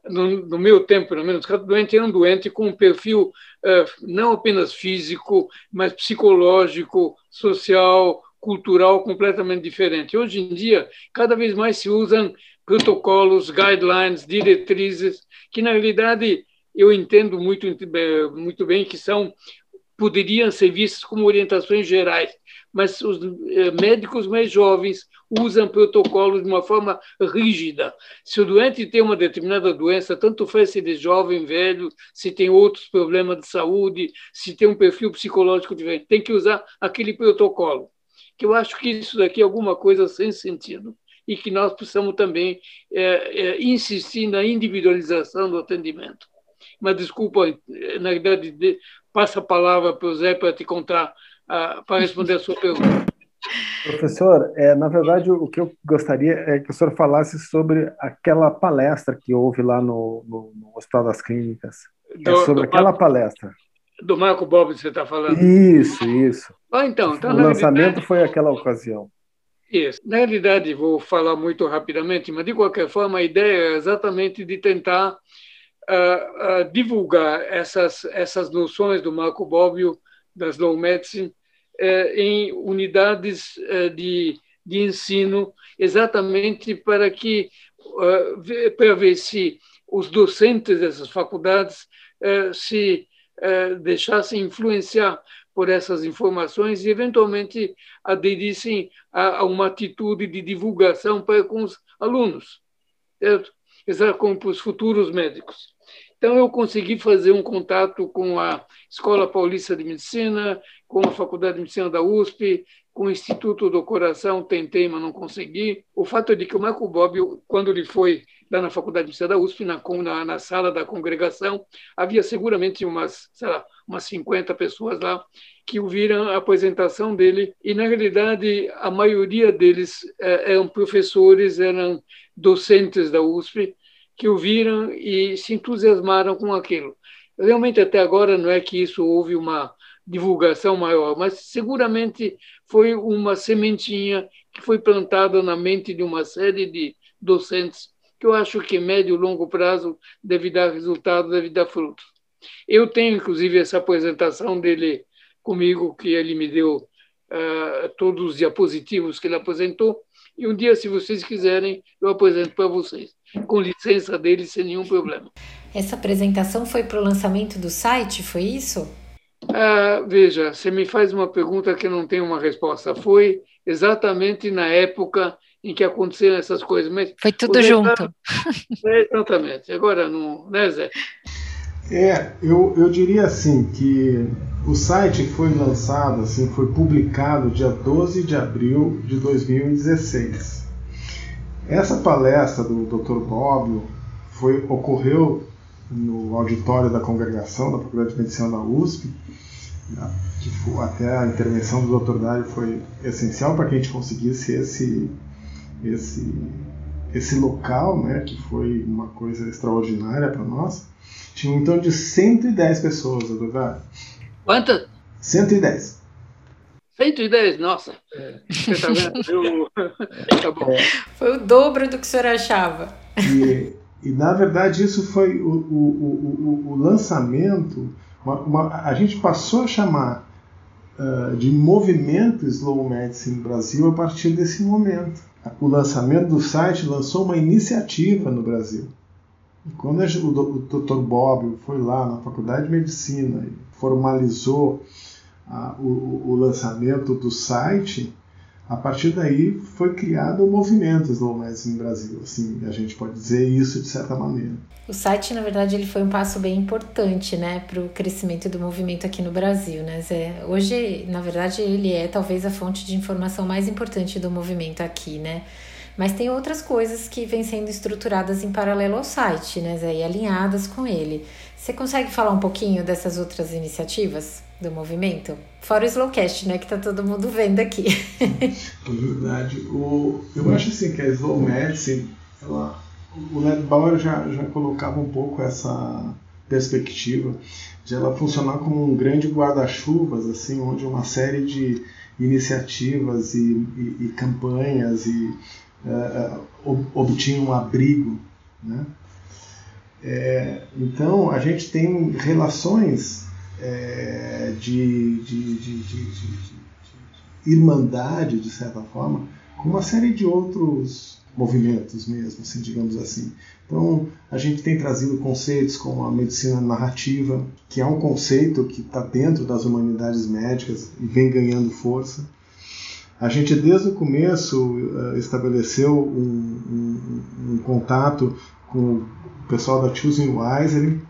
No, no meu tempo, pelo menos, cada doente era um doente com um perfil é, não apenas físico, mas psicológico, social, cultural completamente diferente. Hoje em dia, cada vez mais se usam protocolos, guidelines, diretrizes, que na realidade eu entendo muito, muito bem que são poderiam ser vistas como orientações gerais, mas os eh, médicos mais jovens usam protocolos de uma forma rígida. Se o doente tem uma determinada doença, tanto faz se ele é jovem, velho, se tem outros problemas de saúde, se tem um perfil psicológico diferente, tem que usar aquele protocolo. Que eu acho que isso daqui é alguma coisa sem sentido e que nós precisamos também é, é, insistir na individualização do atendimento. Mas desculpa, na verdade, passa a palavra para o Zé para te contar, para responder a sua pergunta. Professor, é, na verdade, o que eu gostaria é que o senhor falasse sobre aquela palestra que houve lá no, no, no Hospital das Clínicas. É do, é sobre aquela Marco, palestra. Do Marco Bob, você está falando? Isso, isso. Ah, então, então, o lançamento foi aquela ocasião. Isso. Na realidade, vou falar muito rapidamente, mas de qualquer forma, a ideia é exatamente de tentar uh, divulgar essas, essas noções do Marco Bobbio, da Slow Medicine, uh, em unidades eh, de, de ensino, exatamente para que para ver se os docentes dessas faculdades se deixassem influenciar por essas informações e, eventualmente, aderissem a, a uma atitude de divulgação para com os alunos, certo? como para os futuros médicos. Então, eu consegui fazer um contato com a Escola Paulista de Medicina, com a Faculdade de Medicina da USP, com o Instituto do Coração, tentei, mas não consegui. O fato é de que o Marco Bob, quando ele foi lá na Faculdade de Medicina da USP, na, na, na sala da congregação, havia seguramente umas, sei lá, umas 50 pessoas lá que ouviram a apresentação dele e, na realidade, a maioria deles eh, eram professores, eram docentes da USP, que ouviram e se entusiasmaram com aquilo. Realmente, até agora, não é que isso houve uma divulgação maior, mas seguramente foi uma sementinha que foi plantada na mente de uma série de docentes que eu acho que médio e longo prazo deve dar resultado, deve dar frutos. Eu tenho, inclusive, essa apresentação dele comigo, que ele me deu uh, todos os diapositivos que ele apresentou, e um dia, se vocês quiserem, eu apresento para vocês com licença dele, sem nenhum problema. Essa apresentação foi para o lançamento do site, foi isso? Ah, veja, você me faz uma pergunta que não tem uma resposta. Foi exatamente na época em que aconteceram essas coisas. Mas foi tudo junto. É, exatamente. Agora, não, né, Zé? É, eu, eu diria assim que o site foi lançado, assim, foi publicado dia 12 de abril de 2016. Essa palestra do Dr. Bobbio foi, ocorreu no auditório da congregação da Faculdade de Medicina da USP, né, que foi, até a intervenção do Dr. Dário foi essencial para que a gente conseguisse esse, esse, esse local, né, que foi uma coisa extraordinária para nós. Tinha um então de 110 pessoas, Dr. Dário. Quantas? 110. 110, nossa. É. Você tá vendo? Eu... tá bom. É. Foi o dobro do que o senhor achava. E, e na verdade, isso foi o, o, o, o lançamento. Uma, uma, a gente passou a chamar uh, de movimento Slow Medicine Brasil a partir desse momento. O lançamento do site lançou uma iniciativa no Brasil. E quando o Dr. Bob foi lá na Faculdade de Medicina e formalizou a, o, o, lançamento do site, a partir daí foi criado o movimento Slow Medicine no Brasil. Assim, a gente pode dizer isso de certa maneira. O site, na verdade, ele foi um passo bem importante, né, para o crescimento do movimento aqui no Brasil, né, Zé? Hoje, na verdade, ele é talvez a fonte de informação mais importante do movimento aqui, né? Mas tem outras coisas que vêm sendo estruturadas em paralelo ao site, né, Zé, e alinhadas com ele. Você consegue falar um pouquinho dessas outras iniciativas? Do movimento? Fora o Slowcast, né? Que tá todo mundo vendo aqui. é verdade. O, eu acho assim que a Slow Medicine, ela, o Led Bauer já, já colocava um pouco essa perspectiva de ela funcionar como um grande guarda-chuvas, assim, onde uma série de iniciativas e, e, e campanhas e uh, obtinham um abrigo, né? É, então a gente tem relações é, de, de, de, de, irmandade, de certa forma, com uma série de outros movimentos mesmo, assim, digamos assim. Então, a gente tem trazido conceitos como a medicina narrativa, que é um conceito que está dentro das humanidades médicas e vem ganhando força. A gente, desde o começo, eh, estabeleceu um, um, um contato com o pessoal da Choosing Wisely,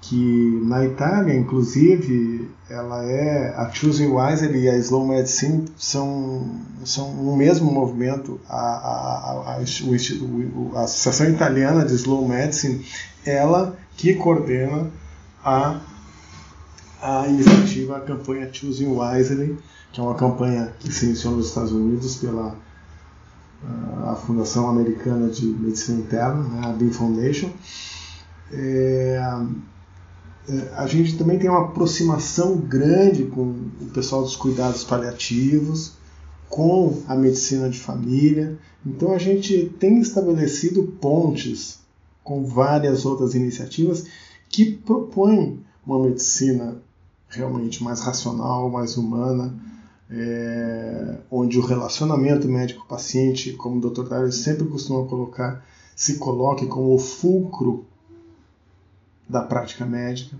que na Itália, inclusive, ela é a Choosing Wisely e a Slow Medicine são, são o mesmo movimento. A, a, a, a, Associação Italiana de Slow Medicine, ela que coordena a, a iniciativa, a campanha Choosing Wisely, que é uma campanha que se iniciou nos Estados Unidos pela a Fundação Americana de Medicina Interna, né, a Beam Foundation. É, a gente também tem uma aproximação grande com o pessoal dos cuidados paliativos, com a medicina de família. Então a gente tem estabelecido pontes com várias outras iniciativas que propõem uma medicina realmente mais racional, mais humana, é, onde o relacionamento médico-paciente, como o Dr. Dário sempre costuma colocar, se coloque como o fulcro da prática médica.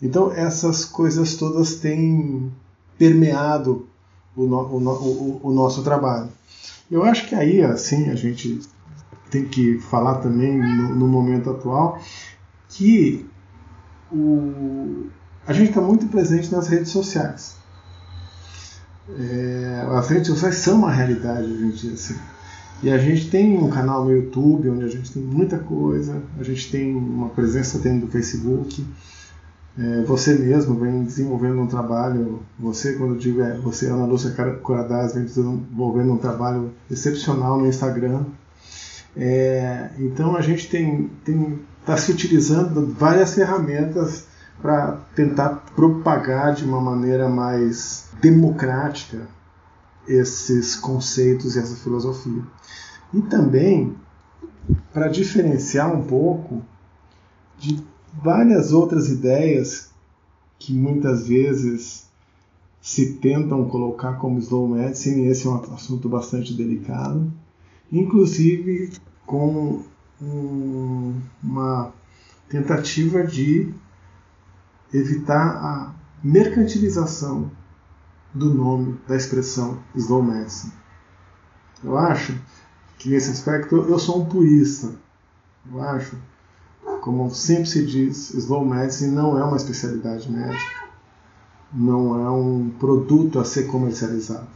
Então, essas coisas todas têm permeado o, no, o, o, o nosso trabalho. Eu acho que aí, assim, a gente tem que falar também no, no momento atual que o, a gente está muito presente nas redes sociais. É, as redes sociais são uma realidade hoje em dia. Assim. E a gente tem um canal no YouTube onde a gente tem muita coisa, a gente tem uma presença dentro do Facebook. É, você mesmo vem desenvolvendo um trabalho, você, quando eu digo é, você, Ana Lúcia Coradaz, vem desenvolvendo um trabalho excepcional no Instagram. É, então a gente tem está se utilizando várias ferramentas para tentar propagar de uma maneira mais democrática esses conceitos e essa filosofia. E também para diferenciar um pouco de várias outras ideias que muitas vezes se tentam colocar como slow medicine, esse é um assunto bastante delicado, inclusive com um, uma tentativa de evitar a mercantilização do nome, da expressão slow medicine. Eu acho que nesse aspecto eu sou um purista. Eu acho, como sempre se diz, slow medicine não é uma especialidade médica, não é um produto a ser comercializado.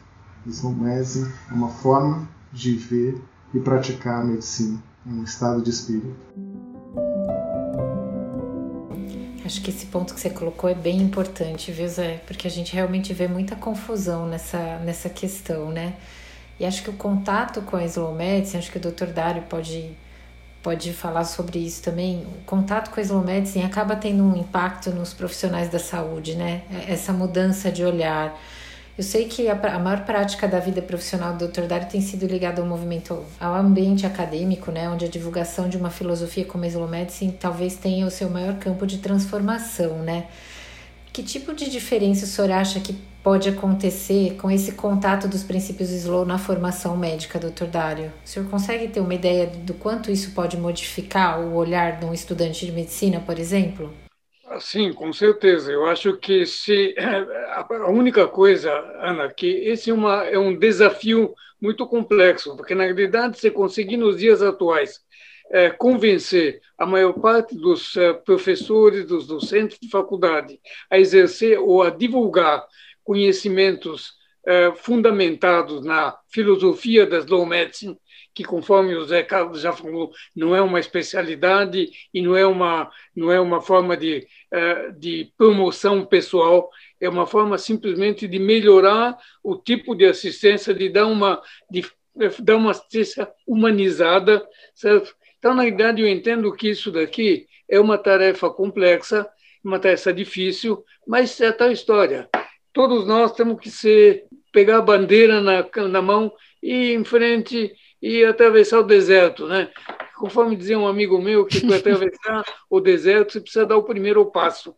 Slow medicine é uma forma de ver e praticar a medicina, um estado de espírito. Acho que esse ponto que você colocou é bem importante, viu, Zé? Porque a gente realmente vê muita confusão nessa, nessa questão, né? E acho que o contato com a slow medicine, acho que o Dr. Dário pode, pode falar sobre isso também. O contato com a slow medicine acaba tendo um impacto nos profissionais da saúde, né? Essa mudança de olhar eu sei que a, a maior prática da vida profissional do Dr. Dário tem sido ligada ao movimento, ao ambiente acadêmico, né, onde a divulgação de uma filosofia como a Islomedicine talvez tenha o seu maior campo de transformação, né? Que tipo de diferença o senhor acha que pode acontecer com esse contato dos princípios slow na formação médica, Dr. Dário? O senhor consegue ter uma ideia do quanto isso pode modificar o olhar de um estudante de medicina, por exemplo? Sim, com certeza. Eu acho que se a única coisa, Ana, que esse é, uma, é um desafio muito complexo, porque na realidade você conseguir nos dias atuais é, convencer a maior parte dos é, professores, dos docentes de faculdade a exercer ou a divulgar conhecimentos fundamentados na filosofia da slow medicine que, conforme o Zé Carlos já falou, não é uma especialidade e não é uma, não é uma forma de, eh, de promoção pessoal, é uma forma simplesmente de melhorar o tipo de assistência, de dar uma, de eh, dar uma assistência humanizada, certo? Então, na verdade, eu entendo que isso daqui é uma tarefa complexa, uma tarefa difícil, mas é tal história. Todos nós temos que ser, pegar a bandeira na, na mão e ir em frente e atravessar o deserto, né? Conforme dizia um amigo meu, que para atravessar o deserto você precisa dar o primeiro passo.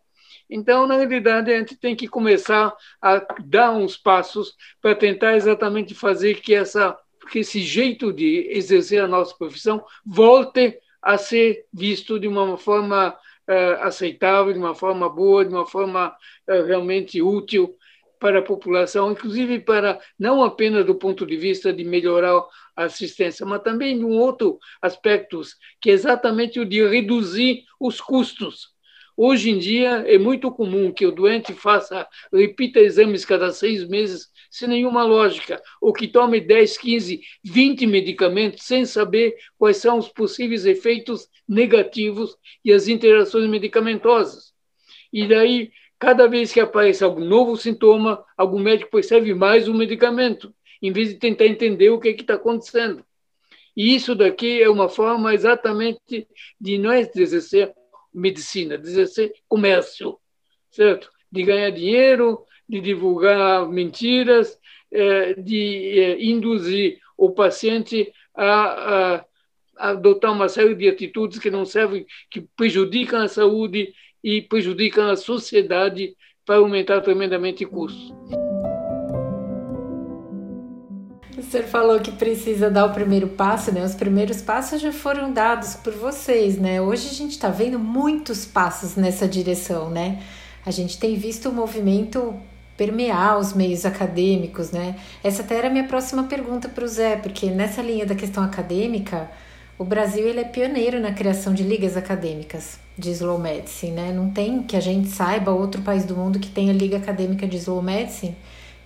Então, na realidade, a gente tem que começar a dar uns passos para tentar exatamente fazer que, essa, que esse jeito de exercer a nossa profissão volte a ser visto de uma forma uh, aceitável, de uma forma boa, de uma forma uh, realmente útil para a população, inclusive para não apenas do ponto de vista de melhorar assistência, mas também de um outro aspecto, que é exatamente o de reduzir os custos. Hoje em dia é muito comum que o doente faça, repita exames cada seis meses sem nenhuma lógica, ou que tome 10, 15, 20 medicamentos sem saber quais são os possíveis efeitos negativos e as interações medicamentosas. E daí Cada vez que aparece algum novo sintoma, algum médico prescreve mais um medicamento, em vez de tentar entender o que é está acontecendo. E isso daqui é uma forma exatamente de não é exercer medicina, de exercer comércio, certo? De ganhar dinheiro, de divulgar mentiras, é, de é, induzir o paciente a, a, adotar uma série de atitudes que não servem, que prejudicam a saúde e prejudicam a sociedade para aumentar tremendamente custos. O senhor falou que precisa dar o primeiro passo, né? Os primeiros passos já foram dados por vocês, né? Hoje a gente está vendo muitos passos nessa direção, né? A gente tem visto o movimento permear os meios acadêmicos, né? Essa até era a minha próxima pergunta para o Zé, porque nessa linha da questão acadêmica, o Brasil ele é pioneiro na criação de ligas acadêmicas de slow medicine, né? Não tem que a gente saiba outro país do mundo que tenha liga acadêmica de slow medicine.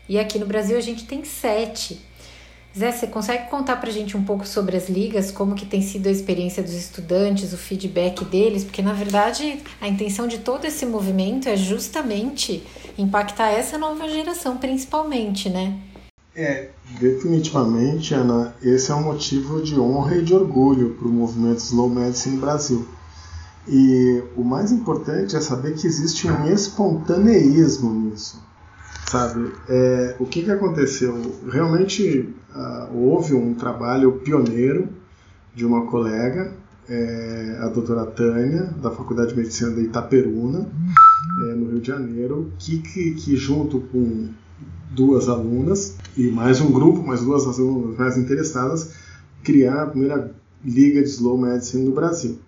E aqui no Brasil a gente tem sete. Zé, você consegue contar para a gente um pouco sobre as ligas, como que tem sido a experiência dos estudantes, o feedback deles? Porque, na verdade, a intenção de todo esse movimento é justamente impactar essa nova geração, principalmente, né? É, definitivamente, Ana, esse é um motivo de honra e de orgulho para o movimento Slow Medicine Brasil. E o mais importante é saber que existe um espontaneísmo nisso sabe? É, o que, que aconteceu? Realmente uh, houve um trabalho pioneiro de uma colega, é, a doutora Tânia, da Faculdade de Medicina de Itaperuna, é, no Rio de Janeiro, que, que, que, junto com duas alunas e mais um grupo, mais duas alunas mais interessadas, criar a primeira liga de slow medicine no Brasil.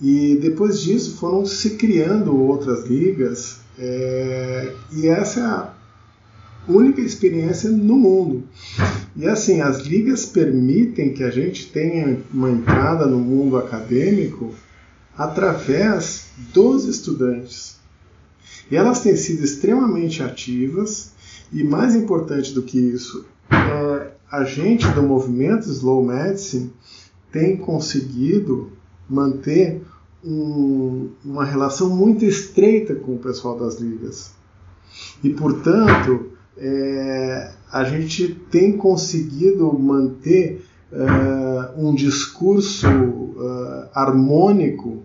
E depois disso foram se criando outras ligas, é, e essa é a única experiência no mundo. E assim, as ligas permitem que a gente tenha uma entrada no mundo acadêmico através dos estudantes. E elas têm sido extremamente ativas, e mais importante do que isso, é, a gente do movimento Slow Medicine tem conseguido manter um, uma relação muito estreita com o pessoal das ligas. E, portanto, é, a gente tem conseguido manter uh, um discurso uh, harmônico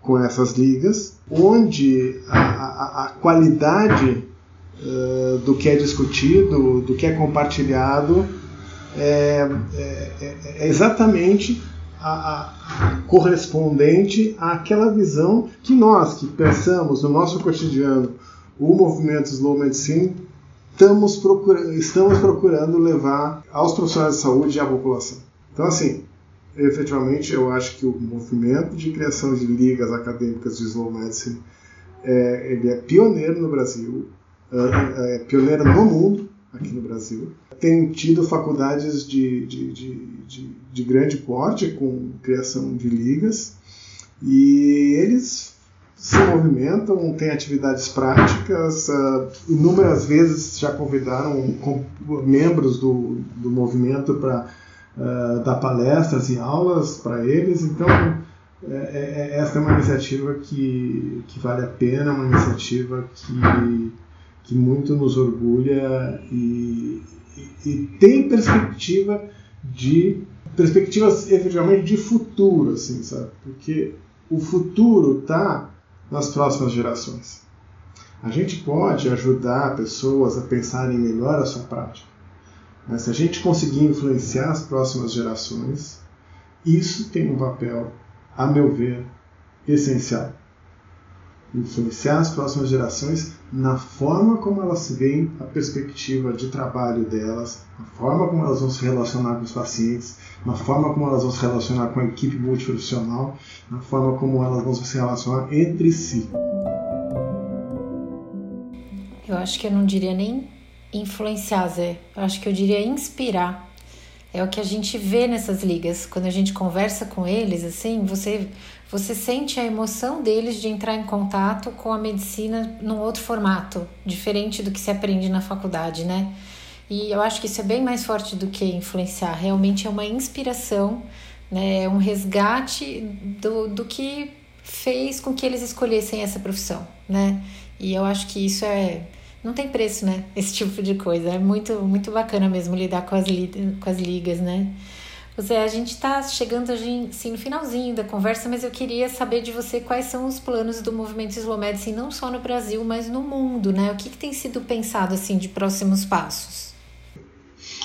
com essas ligas, onde a, a, a qualidade uh, do que é discutido, do que é compartilhado, é, é, é exatamente a, a, correspondente àquela visão que nós, que pensamos no nosso cotidiano o movimento Slow Medicine, estamos procurando, estamos procurando levar aos profissionais de saúde e à população. Então, assim, efetivamente, eu acho que o movimento de criação de ligas acadêmicas de slow medicine é, ele é pioneiro no Brasil, é, é pioneiro no mundo, aqui no Brasil. Tem tido faculdades de, de, de, de, de grande porte com criação de ligas e eles se movimentam, têm atividades práticas, uh, inúmeras vezes já convidaram membros do, do movimento para uh, dar palestras e aulas para eles, então é, é, é, essa é uma iniciativa que, que vale a pena, uma iniciativa que, que muito nos orgulha e, e, e tem perspectiva de perspectivas efetivamente de futuro, assim, sabe? Porque o futuro está nas próximas gerações. A gente pode ajudar pessoas a pensarem melhor a sua prática, mas se a gente conseguir influenciar as próximas gerações, isso tem um papel, a meu ver, essencial. Influenciar as próximas gerações na forma como elas veem a perspectiva de trabalho delas, na forma como elas vão se relacionar com os pacientes, na forma como elas vão se relacionar com a equipe multiprofissional, na forma como elas vão se relacionar entre si. Eu acho que eu não diria nem influenciar, Zé. Eu acho que eu diria inspirar. É o que a gente vê nessas ligas. Quando a gente conversa com eles, assim, você você sente a emoção deles de entrar em contato com a medicina num outro formato, diferente do que se aprende na faculdade, né? E eu acho que isso é bem mais forte do que influenciar. Realmente é uma inspiração, né? É um resgate do, do que fez com que eles escolhessem essa profissão, né? E eu acho que isso é não tem preço, né? Esse tipo de coisa. É muito, muito bacana mesmo lidar com as, com as ligas, né? José, a gente está chegando assim, no finalzinho da conversa, mas eu queria saber de você quais são os planos do movimento Slow Medicine, não só no Brasil, mas no mundo, né? O que, que tem sido pensado assim de próximos passos?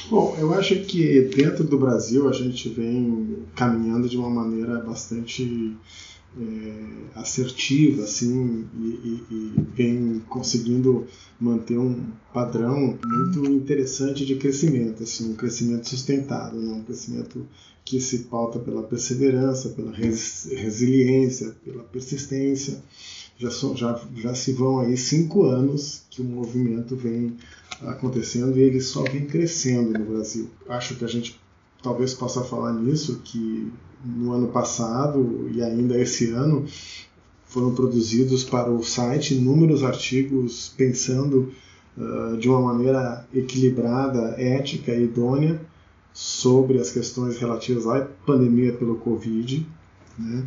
Bom, eu acho que dentro do Brasil a gente vem caminhando de uma maneira bastante é, assertiva assim e, e, e, vem conseguindo manter um padrão muito interessante de crescimento, assim, um crescimento sustentado, né? um crescimento que se pauta pela perseverança, pela res, resiliência, pela persistência. Já, já, já se vão aí cinco anos que o movimento vem acontecendo e ele só vem crescendo no Brasil. Acho que a gente talvez possa falar nisso, que no ano passado e ainda esse ano foram produzidos para o site inúmeros artigos pensando uh, de uma maneira equilibrada, ética e idônea sobre as questões relativas à pandemia pelo Covid. Né?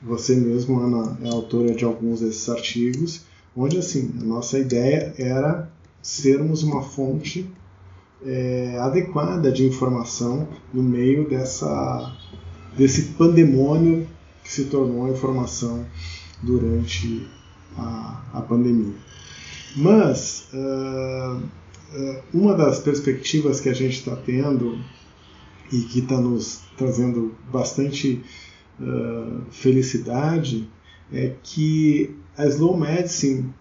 Você mesmo, Ana, é autora de alguns desses artigos, onde assim a nossa ideia era sermos uma fonte é, adequada de informação no meio dessa desse pandemônio que se tornou a informação durante a, a pandemia. Mas uh, uma das perspectivas que a gente está tendo e que está nos trazendo bastante uh, felicidade é que a Slow Medicine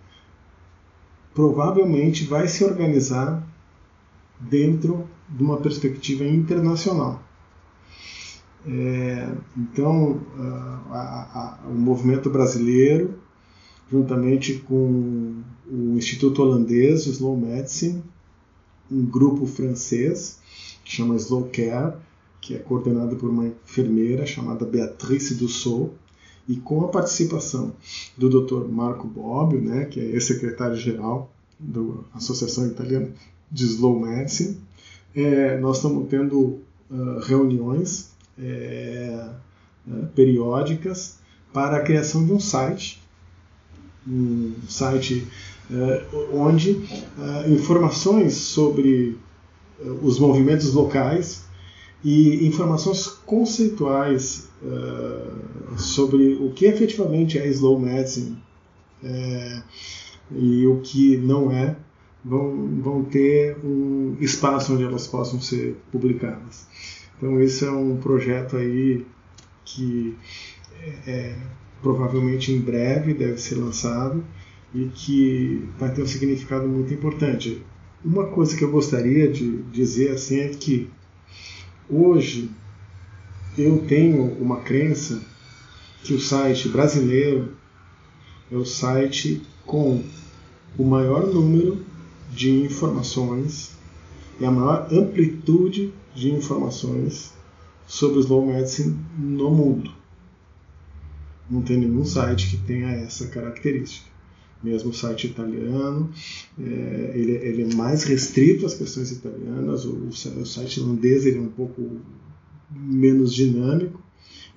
provavelmente vai se organizar dentro de uma perspectiva internacional. É, então, a, a, o movimento brasileiro, juntamente com o Instituto Holandês, Slow Medicine, um grupo francês que chama Slow Care, que é coordenado por uma enfermeira chamada Beatrice Dussault, e com a participação do Dr. Marco Bobbio, né, que é ex-secretário-geral da Associação Italiana de Slow Medicine, é, nós estamos tendo uh, reuniões é, é, periódicas para a criação de um site, um site é, onde é, informações sobre é, os movimentos locais e informações conceituais sobre o que efetivamente é slow medicine e o que não é vão, vão ter um espaço onde elas possam ser publicadas. Então esse é um projeto aí que é, é, provavelmente em breve deve ser lançado e que vai ter um significado muito importante. Uma coisa que eu gostaria de dizer assim é que hoje eu tenho uma crença que o site brasileiro é o site com o maior número de informações e a maior amplitude de informações sobre slow medicine no mundo. Não tem nenhum site que tenha essa característica. Mesmo o site italiano, é, ele, ele, é mais restrito às questões italianas, o, o site irlandês ele é um pouco menos dinâmico,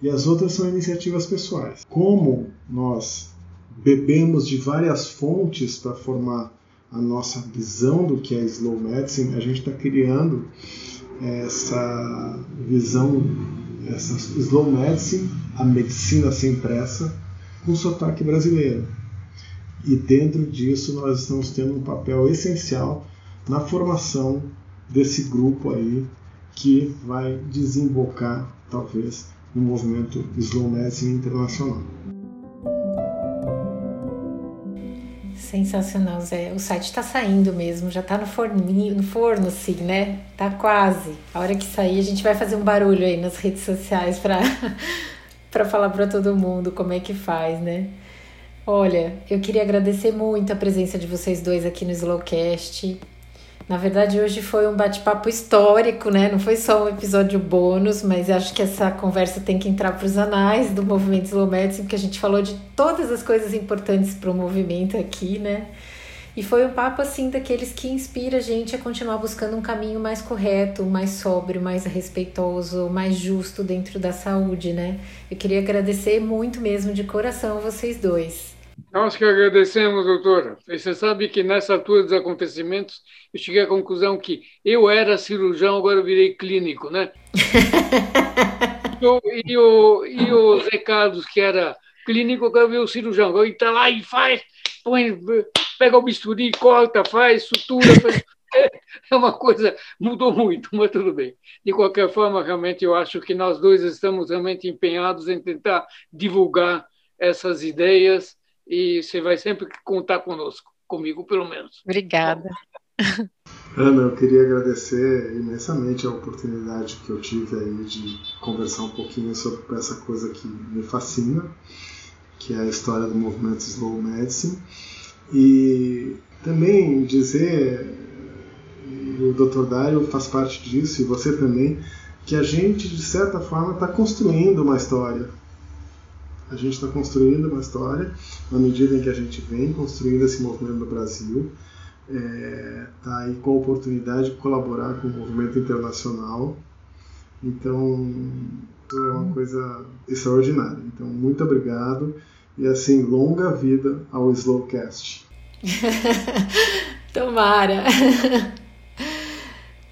e as outras são iniciativas pessoais. Como nós bebemos de várias fontes para formar a nossa visão do que é slow medicine, a gente está criando essa visão, essa slow medicine, a medicina sem pressa, com sotaque brasileiro. E dentro disso nós estamos tendo um papel essencial na formação desse grupo aí que vai desembocar, talvez, no movimento Slow Medicine internacional. Sensacional, Zé. O site está saindo mesmo, já está no forninho, no forno, assim, né? Tá quase. A hora que sair, a gente vai fazer um barulho aí nas redes sociais para para falar para todo mundo como é que faz, né? Olha, eu queria agradecer muito a presença de vocês dois aqui no Slowcast. Na verdade, hoje foi um bate-papo histórico, né? Não foi só um episódio bônus, mas acho que essa conversa tem que entrar para os anais do movimento Slow Medicine, porque a gente falou de todas as coisas importantes para o movimento aqui, né? E foi um papo assim daqueles que inspira a gente a continuar buscando um caminho mais correto, mais sóbrio, mais respeitoso, mais justo dentro da saúde, né? Eu queria agradecer muito mesmo de coração vocês dois. Nós que agradecemos, doutora. Você sabe que nessa altura dos acontecimentos eu cheguei à conclusão que eu era cirurgião, agora eu virei clínico, né? e, o, e o Zé Carlos, que era clínico, agora veio o cirurgião. Agora ele está lá e faz, põe, pega o bisturi, corta, faz, sutura. Faz... É uma coisa, mudou muito, mas tudo bem. De qualquer forma, realmente eu acho que nós dois estamos realmente empenhados em tentar divulgar essas ideias e você vai sempre contar conosco, comigo pelo menos. Obrigada. Ana, eu queria agradecer imensamente a oportunidade que eu tive aí de conversar um pouquinho sobre essa coisa que me fascina, que é a história do movimento Slow Medicine. E também dizer, e o Dr. Dário faz parte disso, e você também, que a gente, de certa forma, está construindo uma história. A gente está construindo uma história na medida em que a gente vem construindo esse movimento no Brasil está é, tá aí com a oportunidade de colaborar com o movimento internacional. Então, é uma coisa extraordinária. Então, muito obrigado e assim, longa vida ao Slowcast. Tomara!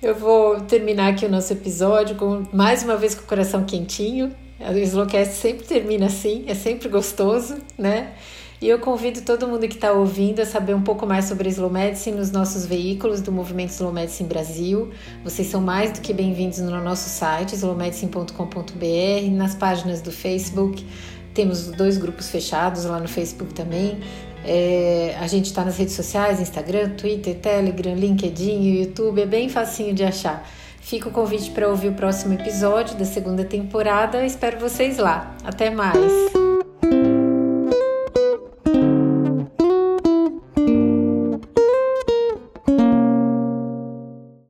Eu vou terminar aqui o nosso episódio com mais uma vez com o coração quentinho. O Slowcast sempre termina assim, é sempre gostoso, né? E eu convido todo mundo que está ouvindo a saber um pouco mais sobre a Slow Medicine nos nossos veículos do Movimento Slow Medicine Brasil. Vocês são mais do que bem-vindos no nosso site, slowmedicine.com.br, nas páginas do Facebook. Temos dois grupos fechados lá no Facebook também. É, a gente está nas redes sociais, Instagram, Twitter, Telegram, LinkedIn, YouTube, é bem facinho de achar. Fica o convite para ouvir o próximo episódio da segunda temporada. Espero vocês lá. Até mais!